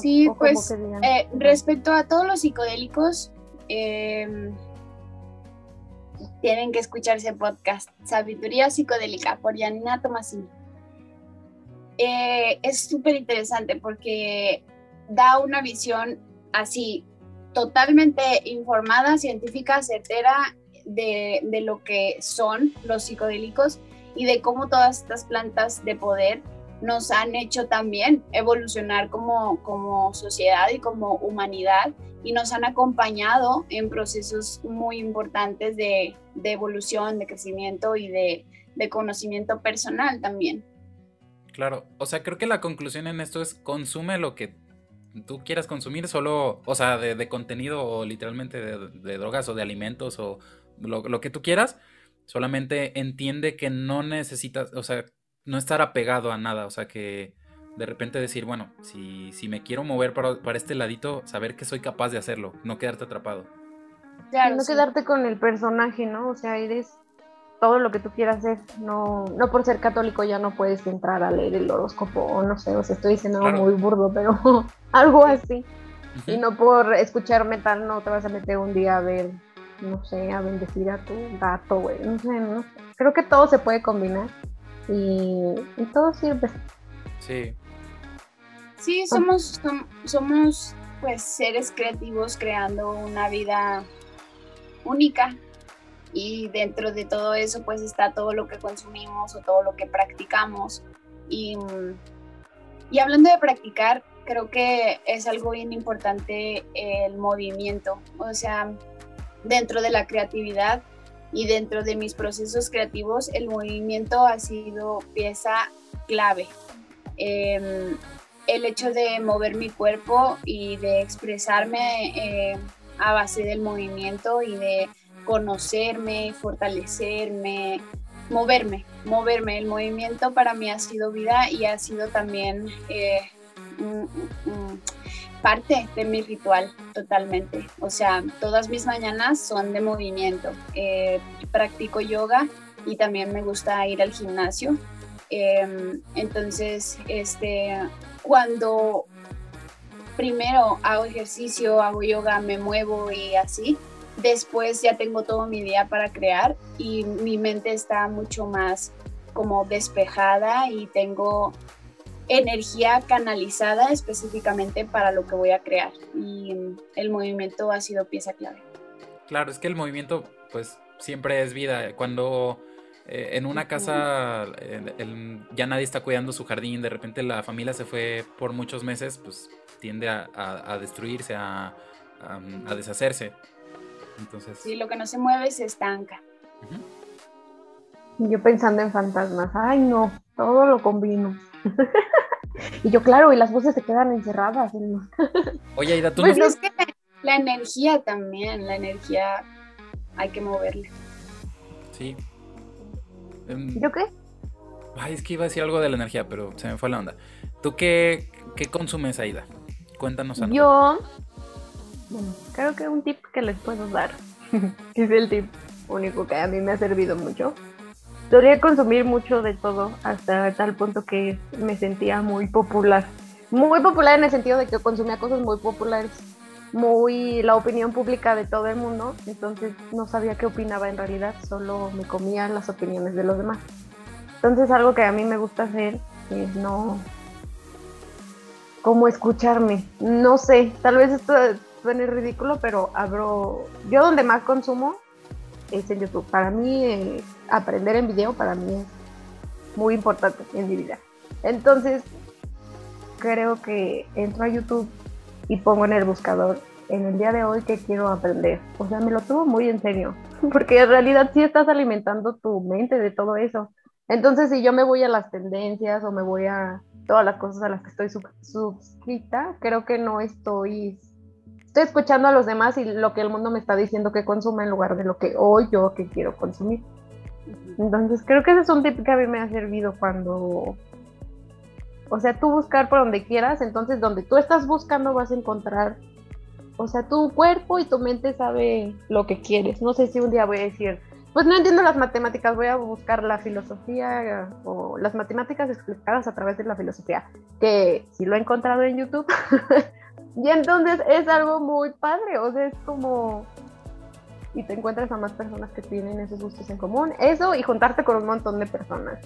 Sí, como pues, que digan. Eh, respecto a todos los psicodélicos, eh, tienen que escuchar ese podcast, Sabiduría Psicodélica, por Janina Tomasini. Eh, es súper interesante porque da una visión así totalmente informada, científica, certera de, de, lo que son los psicodélicos y de cómo todas estas plantas de poder nos han hecho también evolucionar como, como sociedad y como humanidad y nos han acompañado en procesos muy importantes de, de evolución, de crecimiento y de, de conocimiento personal también. Claro, o sea, creo que la conclusión en esto es consume lo que tú quieras consumir, solo, o sea, de, contenido o literalmente de, drogas o de alimentos o lo, que tú quieras, solamente entiende que no necesitas, o sea, no estar apegado a nada, o sea, que de repente decir, bueno, si, si me quiero mover para, para este ladito, saber que soy capaz de hacerlo, no quedarte atrapado. Claro, no quedarte con el personaje, ¿no? O sea, eres todo lo que tú quieras hacer. No, no por ser católico ya no puedes entrar a leer el horóscopo o no sé, o sea, estoy diciendo algo muy burdo, pero algo así. Y no por escuchar metal no te vas a meter un día a ver, no sé, a bendecir a tu gato, güey. No sé, no Creo que todo se puede combinar y, todo sirve. Sí. Sí, somos, somos pues seres creativos creando una vida única y dentro de todo eso pues está todo lo que consumimos o todo lo que practicamos. Y, y hablando de practicar creo que es algo bien importante el movimiento. O sea dentro de la creatividad y dentro de mis procesos creativos el movimiento ha sido pieza clave. Em, el hecho de mover mi cuerpo y de expresarme eh, a base del movimiento y de conocerme, fortalecerme, moverme, moverme. El movimiento para mí ha sido vida y ha sido también eh, parte de mi ritual totalmente. O sea, todas mis mañanas son de movimiento. Eh, practico yoga y también me gusta ir al gimnasio. Em, entonces, este, cuando primero hago ejercicio, hago yoga, me muevo y así, después ya tengo todo mi día para crear y mi mente está mucho más como despejada y tengo energía canalizada específicamente para lo que voy a crear y el movimiento ha sido pieza clave. Claro, es que el movimiento pues siempre es vida. Cuando eh, en una casa ya nadie está cuidando su jardín, de repente la familia se fue por muchos meses, pues tiende a, destruirse, a deshacerse. Entonces... Sí, lo que no se mueve se estanca. Yo pensando en fantasmas, ay no, todo lo combino. y yo, claro, y las voces se quedan encerradas. Oye, Aida, tú pues es que la energía también, la energía hay que moverla. Sí. Em, ¿Yo qué? Ay, es que iba a decir algo de la energía, pero se me fue la onda. ¿Tú qué, qué consumes, Aida? Cuéntanos algo. Yo bueno, creo que un tip que les puedo dar, es el tip único que a mí me ha servido mucho. Solía consumir mucho de todo hasta tal punto que me sentía muy popular. Muy popular en el sentido de que consumía cosas muy populares, muy la opinión pública de todo el mundo, entonces no sabía qué opinaba en realidad, solo me comía las opiniones de los demás. Entonces algo que a mí me gusta hacer es no como escucharme. No sé, tal vez esto suene ridículo, pero abro, yo donde más consumo es en YouTube. Para mí, eh, aprender en video para mí es muy importante en mi vida. Entonces, creo que entro a YouTube y pongo en el buscador en el día de hoy que quiero aprender. O sea, me lo tomo muy en serio, porque en realidad sí estás alimentando tu mente de todo eso. Entonces, si yo me voy a las tendencias o me voy a todas las cosas a las que estoy suscrita, creo que no estoy estoy escuchando a los demás y lo que el mundo me está diciendo que consuma en lugar de lo que hoy yo que quiero consumir. Entonces creo que ese es un tip que a mí me ha servido cuando, o sea, tú buscar por donde quieras, entonces donde tú estás buscando vas a encontrar, o sea, tu cuerpo y tu mente sabe lo que quieres. No sé si un día voy a decir, pues no entiendo las matemáticas, voy a buscar la filosofía o las matemáticas explicadas a través de la filosofía, que si lo he encontrado en YouTube. Y entonces es algo muy padre, o sea, es como... Y te encuentras a más personas que tienen esos gustos en común. Eso y juntarte con un montón de personas.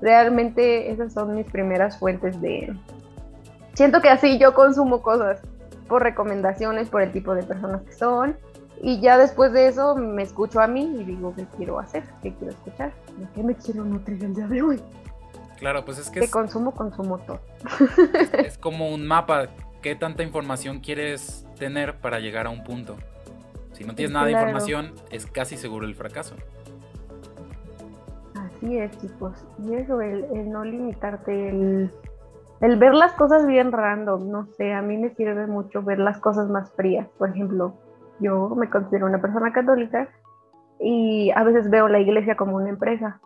Realmente esas son mis primeras fuentes de, siento que así yo consumo cosas por recomendaciones, por el tipo de personas que son. Y ya después de eso me escucho a mí y digo qué quiero hacer, qué quiero escuchar, de qué me quiero nutrir el día de hoy. Claro, pues es que... Que consumo, consumo todo. Es como un mapa, qué tanta información quieres tener para llegar a un punto. Si no tienes nada de información, es casi seguro el fracaso. Así es, chicos. Y eso, el, el no limitarte, el el ver las cosas bien random, no sé, a mí me sirve mucho ver las cosas más frías. Por ejemplo, yo me considero una persona católica y a veces veo la iglesia como una empresa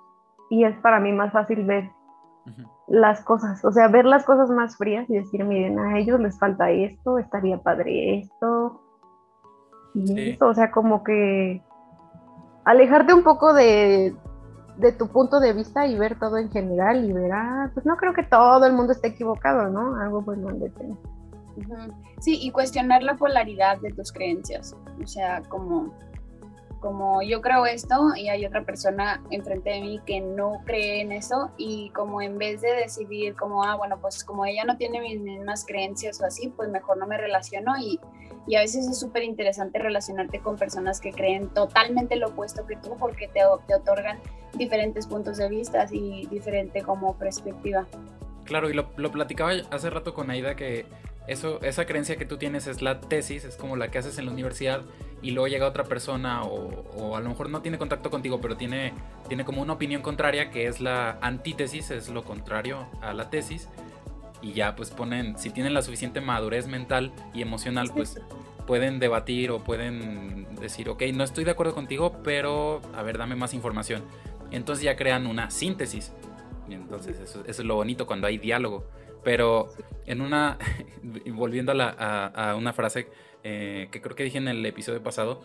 y es para mí más fácil ver las cosas, o sea, ver las cosas más frías y decir, miren, a ellos les falta esto, estaría padre esto. Y eso, o sea, como que alejarte un poco de, de tu punto de vista y ver todo en general y ver, ah, pues no creo que todo el mundo esté equivocado, ¿no? Algo pues donde te... Sí, y cuestionar la polaridad de tus creencias, o sea, como, como yo creo esto y hay otra persona enfrente de mí que no cree en eso y como en vez de decidir como, ah, bueno, pues como ella no tiene mis mismas creencias o así, pues mejor no me relaciono y y a veces es súper interesante relacionarte con personas que creen totalmente lo opuesto que tú porque te, te otorgan diferentes puntos de vista y diferente como perspectiva. Claro, y lo, lo, platicaba hace rato con Aida que eso, esa creencia que tú tienes es la tesis, es como la que haces en la universidad y luego llega otra persona o, o, a lo mejor no tiene contacto contigo, pero tiene, tiene como una opinión contraria que es la antítesis, es lo contrario a la tesis y ya pues ponen, si tienen la suficiente madurez mental y emocional, pues pueden debatir o pueden decir, ok, no estoy de acuerdo contigo, pero a ver, dame más información. Entonces ya crean una síntesis. Y entonces eso, es lo bonito cuando hay diálogo. Pero en una, volviendo a, una frase eh, que creo que dije en el episodio pasado,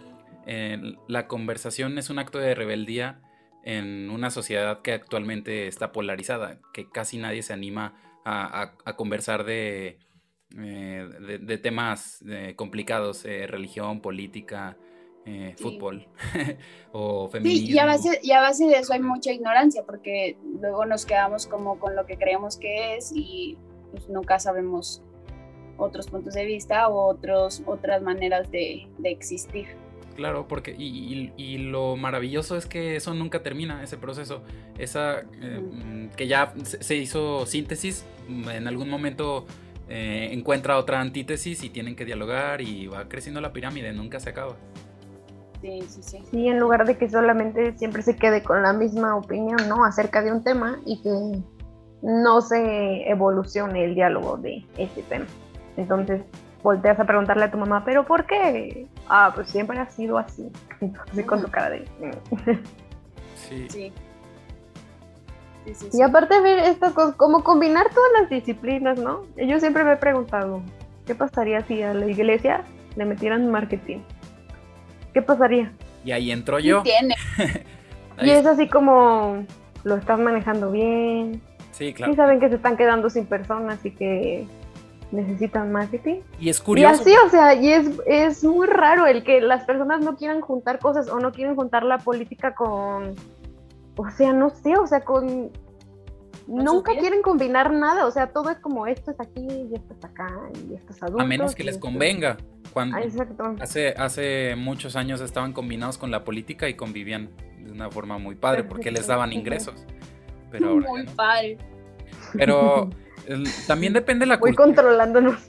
la conversación es un acto de rebeldía en una sociedad que actualmente está polarizada, que casi nadie se anima a, conversar de, eh, de, temas eh, complicados, religión, política, fútbol o feminismo. Sí, y a, base, y a base de eso hay mucha ignorancia, porque luego nos quedamos como con lo que creemos que es y pues, nunca sabemos otros puntos de vista o otros, otras maneras de, de existir. Claro, porque y, lo maravilloso es que eso nunca termina, ese proceso. Esa eh, mm, que ya se hizo síntesis, mm, en algún momento eh, encuentra otra antítesis y tienen que dialogar y va creciendo la pirámide, nunca se acaba. Sí, sí, sí. Sí, en lugar de que solamente siempre se quede con la misma opinión, ¿no? Acerca de un tema y que no se evolucione el diálogo de ese tema. Entonces, volteas a preguntarle a tu mamá, ¿pero por qué? Ah, pues siempre ha sido así. Entonces, con tu cara de. sí. sí. y aparte de ver estas cosas, como combinar todas las disciplinas, ¿no? Yo siempre me he preguntado, ¿qué pasaría si a la iglesia le metieran marketing? ¿Qué pasaría? Y ahí entro yo. Tiene. y es así como lo estás manejando bien. Sí, claro. Y saben que se están quedando sin personas y que necesitan marketing. Y es curioso. Y así, o sea, y es, es muy raro el que las personas no quieran juntar cosas o no quieren juntar la política con, o sea, no sé, o sea, con... Nunca quieren combinar nada, o sea, todo es como esto es aquí y esto es acá y esto es adulto. A menos que les convenga. Cuando ah, Exacto. Hace, hace muchos años estaban combinados con la política y convivían de una forma muy padre porque les daban ingresos. Pero muy padre. Pero también depende de la cultura. Voy controlándonos.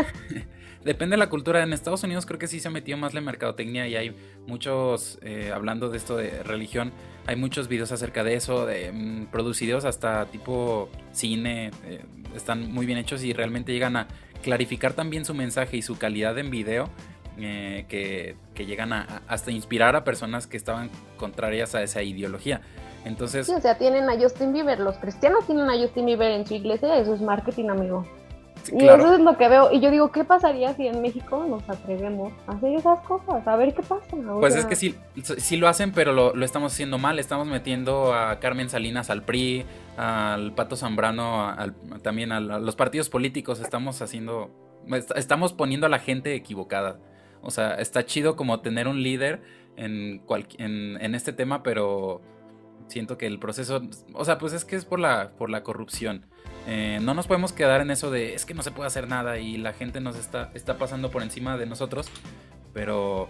depende de la cultura. En Estados Unidos creo que sí se ha metido más la mercadotecnia y hay muchos, eh, hablando de esto de religión, hay muchos videos acerca de eso, de mm, producidos hasta tipo cine, eh, están muy bien hechos y realmente llegan a clarificar también su mensaje y su calidad en video. Eh, que, llegan a, hasta inspirar a personas que estaban contrarias a esa ideología. Entonces. Sí, o sea, tienen a Justin Bieber. Los cristianos tienen a Justin Bieber en su iglesia. Eso es marketing, amigo. y eso es lo que veo. Y yo digo, ¿qué pasaría si en México nos atrevemos a hacer esas cosas? A ver qué pasa. pues es que sí, sí lo hacen, pero lo, lo, estamos haciendo mal. Estamos metiendo a Carmen Salinas al PRI, al Pato Zambrano, también a, los partidos políticos. Estamos haciendo. Estamos poniendo a la gente equivocada. O sea, está chido como tener un líder en, en, en este tema, pero siento que el proceso, o sea, pues es que es por la, por la corrupción. Eh, no nos podemos quedar en eso de es que no se puede hacer nada y la gente nos está, está pasando por encima de nosotros, pero,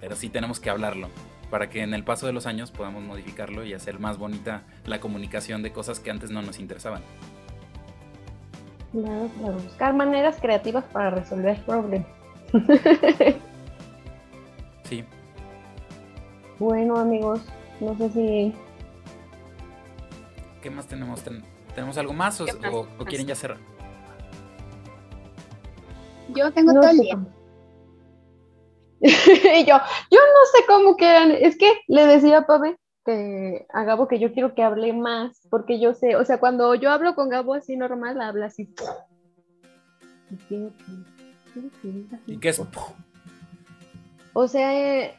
pero sí tenemos que hablarlo para que en el paso de los años podamos modificarlo y hacer más bonita la comunicación de cosas que antes no nos interesaban. Claro, buscar maneras creativas para resolver problemas. sí. Bueno, amigos, no sé si. ¿Qué más tenemos? ¿Tenemos algo más o, quieren ya cerrar? Yo tengo todo el día. y yo, yo no sé cómo quedan. Es que le decía a Pabe que a Gabo que yo quiero que hable más, porque yo sé, o sea, cuando yo hablo con Gabo así normal, habla así. ¿Y qué es? O sea, eh,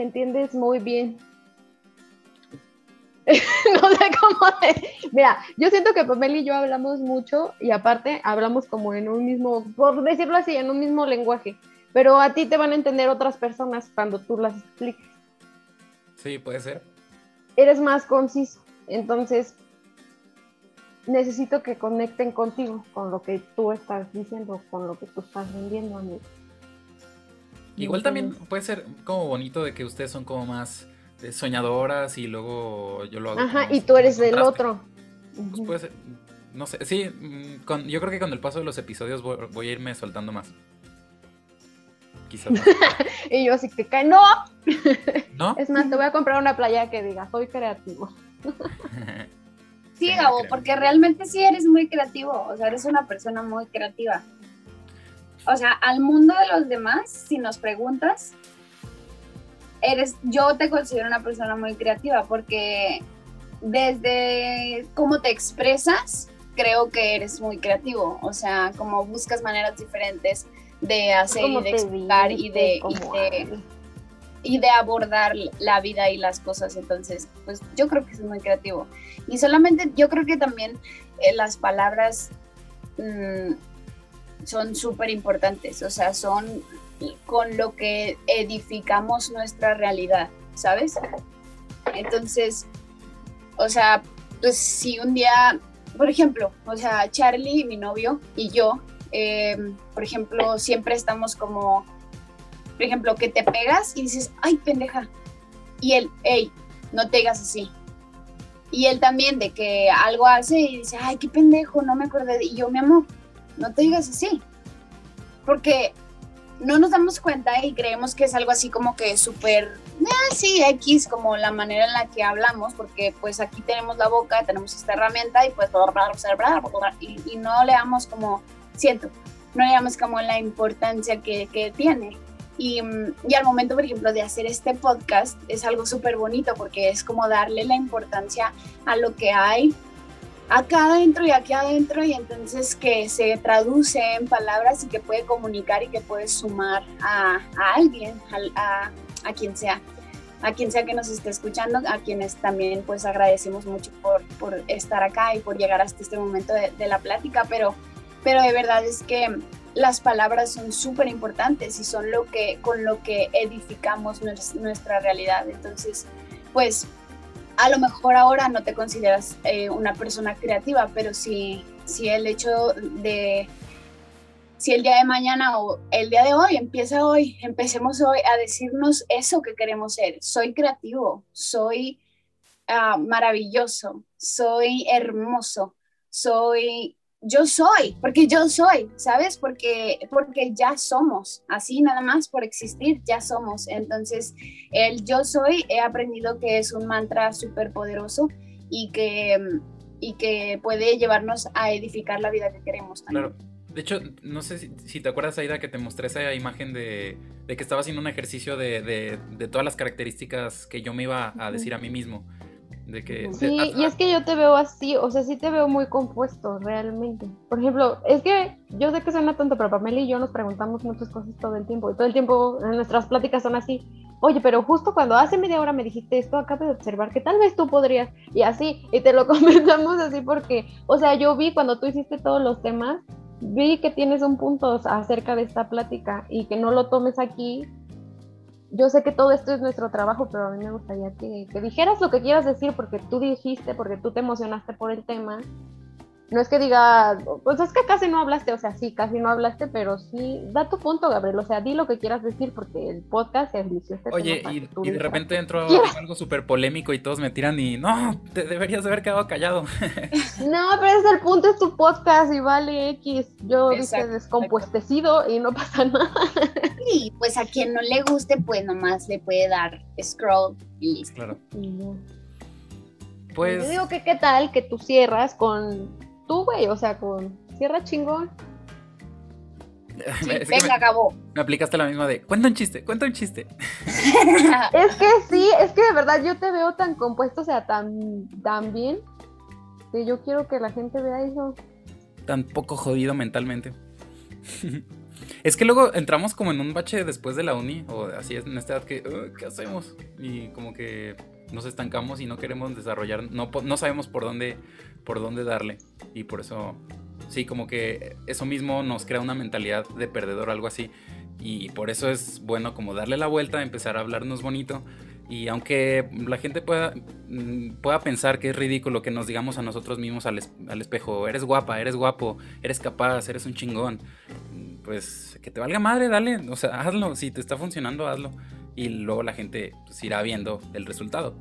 entiendes muy bien. no sé cómo. Mira, yo siento que Pamela y yo hablamos mucho y aparte hablamos como en un mismo, por decirlo así, en un mismo lenguaje. Pero a ti te van a entender otras personas cuando tú las expliques. Sí, puede ser. Eres más conciso. Entonces, necesito que conecten contigo, con lo que tú estás diciendo, con lo que tú estás vendiendo, amigo. Igual también puede ser como bonito de que ustedes son como más soñadoras y luego yo lo hago. Ajá, y tú eres del otro. Pues puede ser, no sé, sí, mm, con, yo creo que con el paso de los episodios voy, a irme soltando más. Quizás. y yo así que cae, no. ¿No? Es más, te voy a comprar una playa que diga, soy creativo. sí, Gabo, porque realmente sí eres muy creativo, o sea, eres una persona muy creativa. O sea, al mundo de los demás, si nos preguntas, eres, yo te considero una persona muy creativa porque desde cómo te expresas, creo que eres muy creativo. O sea, como buscas maneras diferentes de hacer y de explicar y de, y de, abordar la vida y las cosas. Entonces, pues yo creo que es muy creativo. Y solamente yo creo que también eh, las palabras mm, son súper importantes. O sea, son con lo que edificamos nuestra realidad, ¿sabes? Entonces, o sea, pues si un día, por ejemplo, o sea, Charlie, mi novio, y yo, eh, por ejemplo, siempre estamos como, por ejemplo, que te pegas y dices, ay, pendeja. Y él, hey, no te digas así. Y él también, de que algo hace y dice, ay, qué pendejo, no me acordé. Y yo, mi amor, no te digas así. Porque no nos damos cuenta y creemos que es algo así como que súper, ah, sí, X, como la manera en la que hablamos, porque pues aquí tenemos la boca, tenemos esta herramienta y pues y, y no le damos como, siento, no le damos como la importancia que, que tiene. Y, y, al momento, por ejemplo, de hacer este podcast es algo súper bonito porque es como darle la importancia a lo que hay acá adentro y aquí adentro y entonces que se traduce en palabras y que puede comunicar y que puede sumar a, alguien, a, a, quien sea, a quien sea que nos esté escuchando, a quienes también pues agradecemos mucho por, por estar acá y por llegar hasta este momento de, la plática, pero, pero de verdad es que las palabras son súper importantes y son lo que, con lo que edificamos nuestra realidad. Entonces, pues a lo mejor ahora no te consideras eh, una persona creativa, pero si, el hecho de, si el día de mañana o el día de hoy empieza hoy, empecemos hoy a decirnos eso que queremos ser. Soy creativo, soy ah, maravilloso, soy hermoso, soy yo soy, porque yo soy, ¿sabes? Porque, porque ya somos, así nada más por existir, ya somos. Entonces, el yo soy, he aprendido que es un mantra súper poderoso y que, y que puede llevarnos a edificar la vida que queremos. Claro. De hecho, no sé si, te acuerdas, Aida, que te mostré esa imagen de, de que estaba haciendo un ejercicio de, de, de, todas las características que yo me iba a decir a mí mismo que, sí, y es que yo te veo así, o sea, sí te veo muy compuesto realmente. Por ejemplo, es que yo sé que suena tonto, pero Pamela y yo nos preguntamos muchas cosas todo el tiempo, y todo el tiempo en nuestras pláticas son así. Oye, pero justo cuando hace media hora me dijiste esto, acabo de observar que tal vez tú podrías, y así, y te lo comentamos así porque, o sea, yo vi cuando tú hiciste todos los temas, vi que tienes un punto acerca de esta plática y que no lo tomes aquí yo sé que todo esto es nuestro trabajo, pero a mí me gustaría que, que dijeras lo que quieras decir porque tú dijiste, porque tú te emocionaste por el tema no es que diga, pues es que casi no hablaste, o sea, sí, casi no hablaste, pero sí, da tu punto, Gabriel, o sea, di lo que quieras decir porque el podcast es este Oye, y, y, de repente entró algo súper polémico y todos me tiran y no, te deberías haber quedado callado. no, pero es el punto, es tu podcast y vale X. Yo dije descompuestecido y no pasa nada. y pues a quien no le guste, pues nomás le puede dar scroll y listo. Claro. Pues... Yo digo que qué tal que tú cierras con tú, güey, o sea, con cierra chingón. venga, acabó. Me aplicaste la misma de, cuenta un chiste, cuenta un chiste. es que sí, es que de verdad yo te veo tan compuesto, o sea, tan, tan bien, que yo quiero que la gente vea eso. Tan poco jodido mentalmente. es que luego entramos como en un bache después de la uni, o así es en esta edad que, ¿qué hacemos? Y como que nos estancamos y no queremos desarrollar, no, no sabemos por dónde, por dónde darle. Y por eso, sí, como que eso mismo nos crea una mentalidad de perdedor, algo así. Y por eso es bueno como darle la vuelta, empezar a hablarnos bonito. Y aunque la gente pueda, mm, pueda pensar que es ridículo que nos digamos a nosotros mismos al, al espejo, eres guapa, eres guapo, eres capaz, eres un chingón, pues que te valga madre, dale, o sea, hazlo, si te está funcionando, hazlo y luego la gente pues, irá viendo el resultado.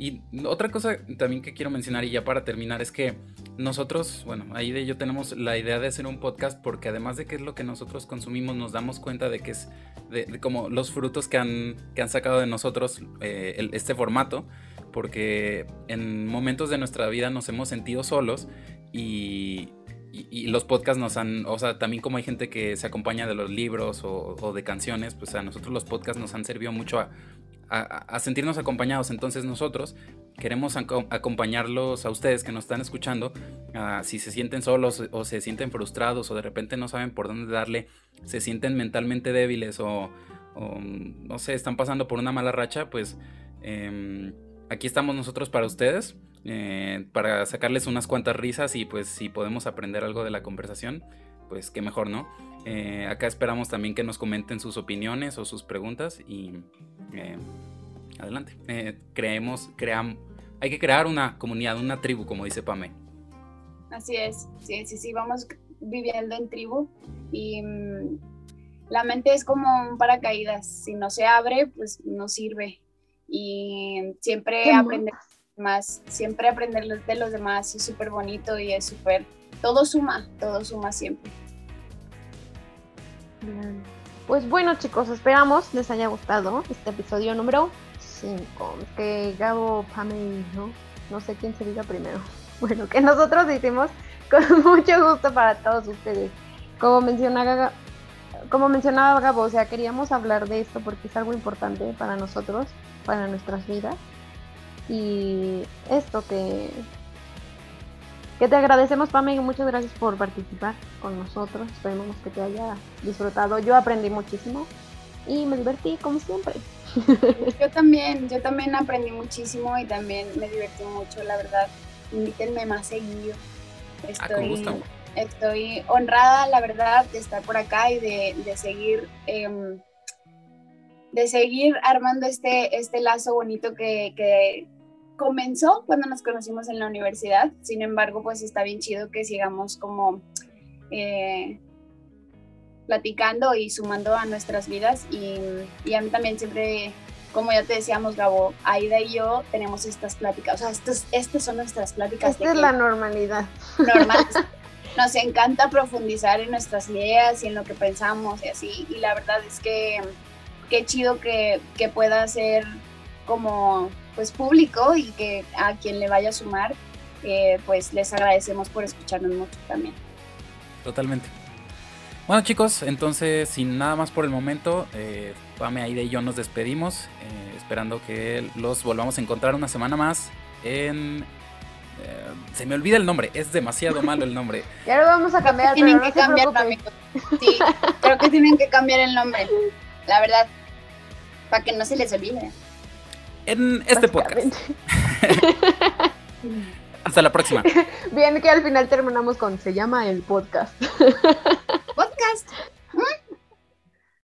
Y otra cosa también que quiero mencionar y ya para terminar es que nosotros, bueno, ahí de ello tenemos la idea de hacer un podcast porque además de que es lo que nosotros consumimos, nos damos cuenta de que es de, como los frutos que han, que han sacado de nosotros eh, este formato, porque en momentos de nuestra vida nos hemos sentido solos y, y, los podcasts nos han, o sea, también como hay gente que se acompaña de los libros o, de canciones, pues a nosotros los podcasts nos han servido mucho a, a, sentirnos acompañados. Entonces nosotros queremos acompañarlos a ustedes que nos están escuchando, si se sienten solos o se sienten frustrados o de repente no saben por dónde darle, se sienten mentalmente débiles o, no sé, están pasando por una mala racha, pues em, aquí estamos nosotros para ustedes. Eh, para sacarles unas cuantas risas y pues si podemos aprender algo de la conversación, pues qué mejor, ¿no? Eh, acá esperamos también que nos comenten sus opiniones o sus preguntas y eh, adelante. creemos, creamos, hay que crear una comunidad, una tribu, como dice Pame. Así es, sí, sí, sí, vamos viviendo en tribu y mm, la mente es como un paracaídas, si no se abre, pues no sirve y siempre aprendemos más, siempre aprender de los demás es súper bonito y es súper, todo suma, todo suma siempre. Pues bueno chicos, esperamos les haya gustado este episodio número 5, que Gabo, Pame ¿no? no sé quién se diga primero. Bueno, que nosotros hicimos con mucho gusto para todos ustedes. Como mencionaba, como mencionaba Gabo, o sea, queríamos hablar de esto porque es algo importante para nosotros, para nuestras vidas. Y esto que, que te agradecemos, Pame, muchas gracias por participar con nosotros. Esperemos que te haya disfrutado. Yo aprendí muchísimo y me divertí como siempre. Yo también, yo también aprendí muchísimo y también me divertí mucho, la verdad. Invítenme más seguido. Ah, estoy, estoy honrada, la verdad, de estar por acá y de, de seguir em, de seguir armando este, este lazo bonito que, que, comenzó cuando nos conocimos en la universidad. Sin embargo, pues está bien chido que sigamos como eh, platicando y sumando a nuestras vidas. Y, y, a mí también siempre, como ya te decíamos, Gabo, Aida y yo tenemos estas pláticas. O sea, estas, estas son nuestras pláticas. Esta es la normalidad. Normal. Nos encanta profundizar en nuestras ideas y en lo que pensamos y así. Y la verdad es que qué chido que, que pueda ser como pues público y que a quien le vaya a sumar, eh, pues les agradecemos por escucharnos mucho también. Totalmente. Bueno chicos, entonces sin nada más por el momento, eh, Pame, Aide y yo nos despedimos, eh, esperando que los volvamos a encontrar una semana más en... Eh, se me olvida el nombre, es demasiado malo el nombre. Ya lo vamos a cambiar. Tienen que cambiar Sí, creo que tienen que cambiar el nombre, la verdad, para que no se les olvide en este podcast. Hasta la próxima. Bien que al final terminamos con se llama el podcast. Podcast.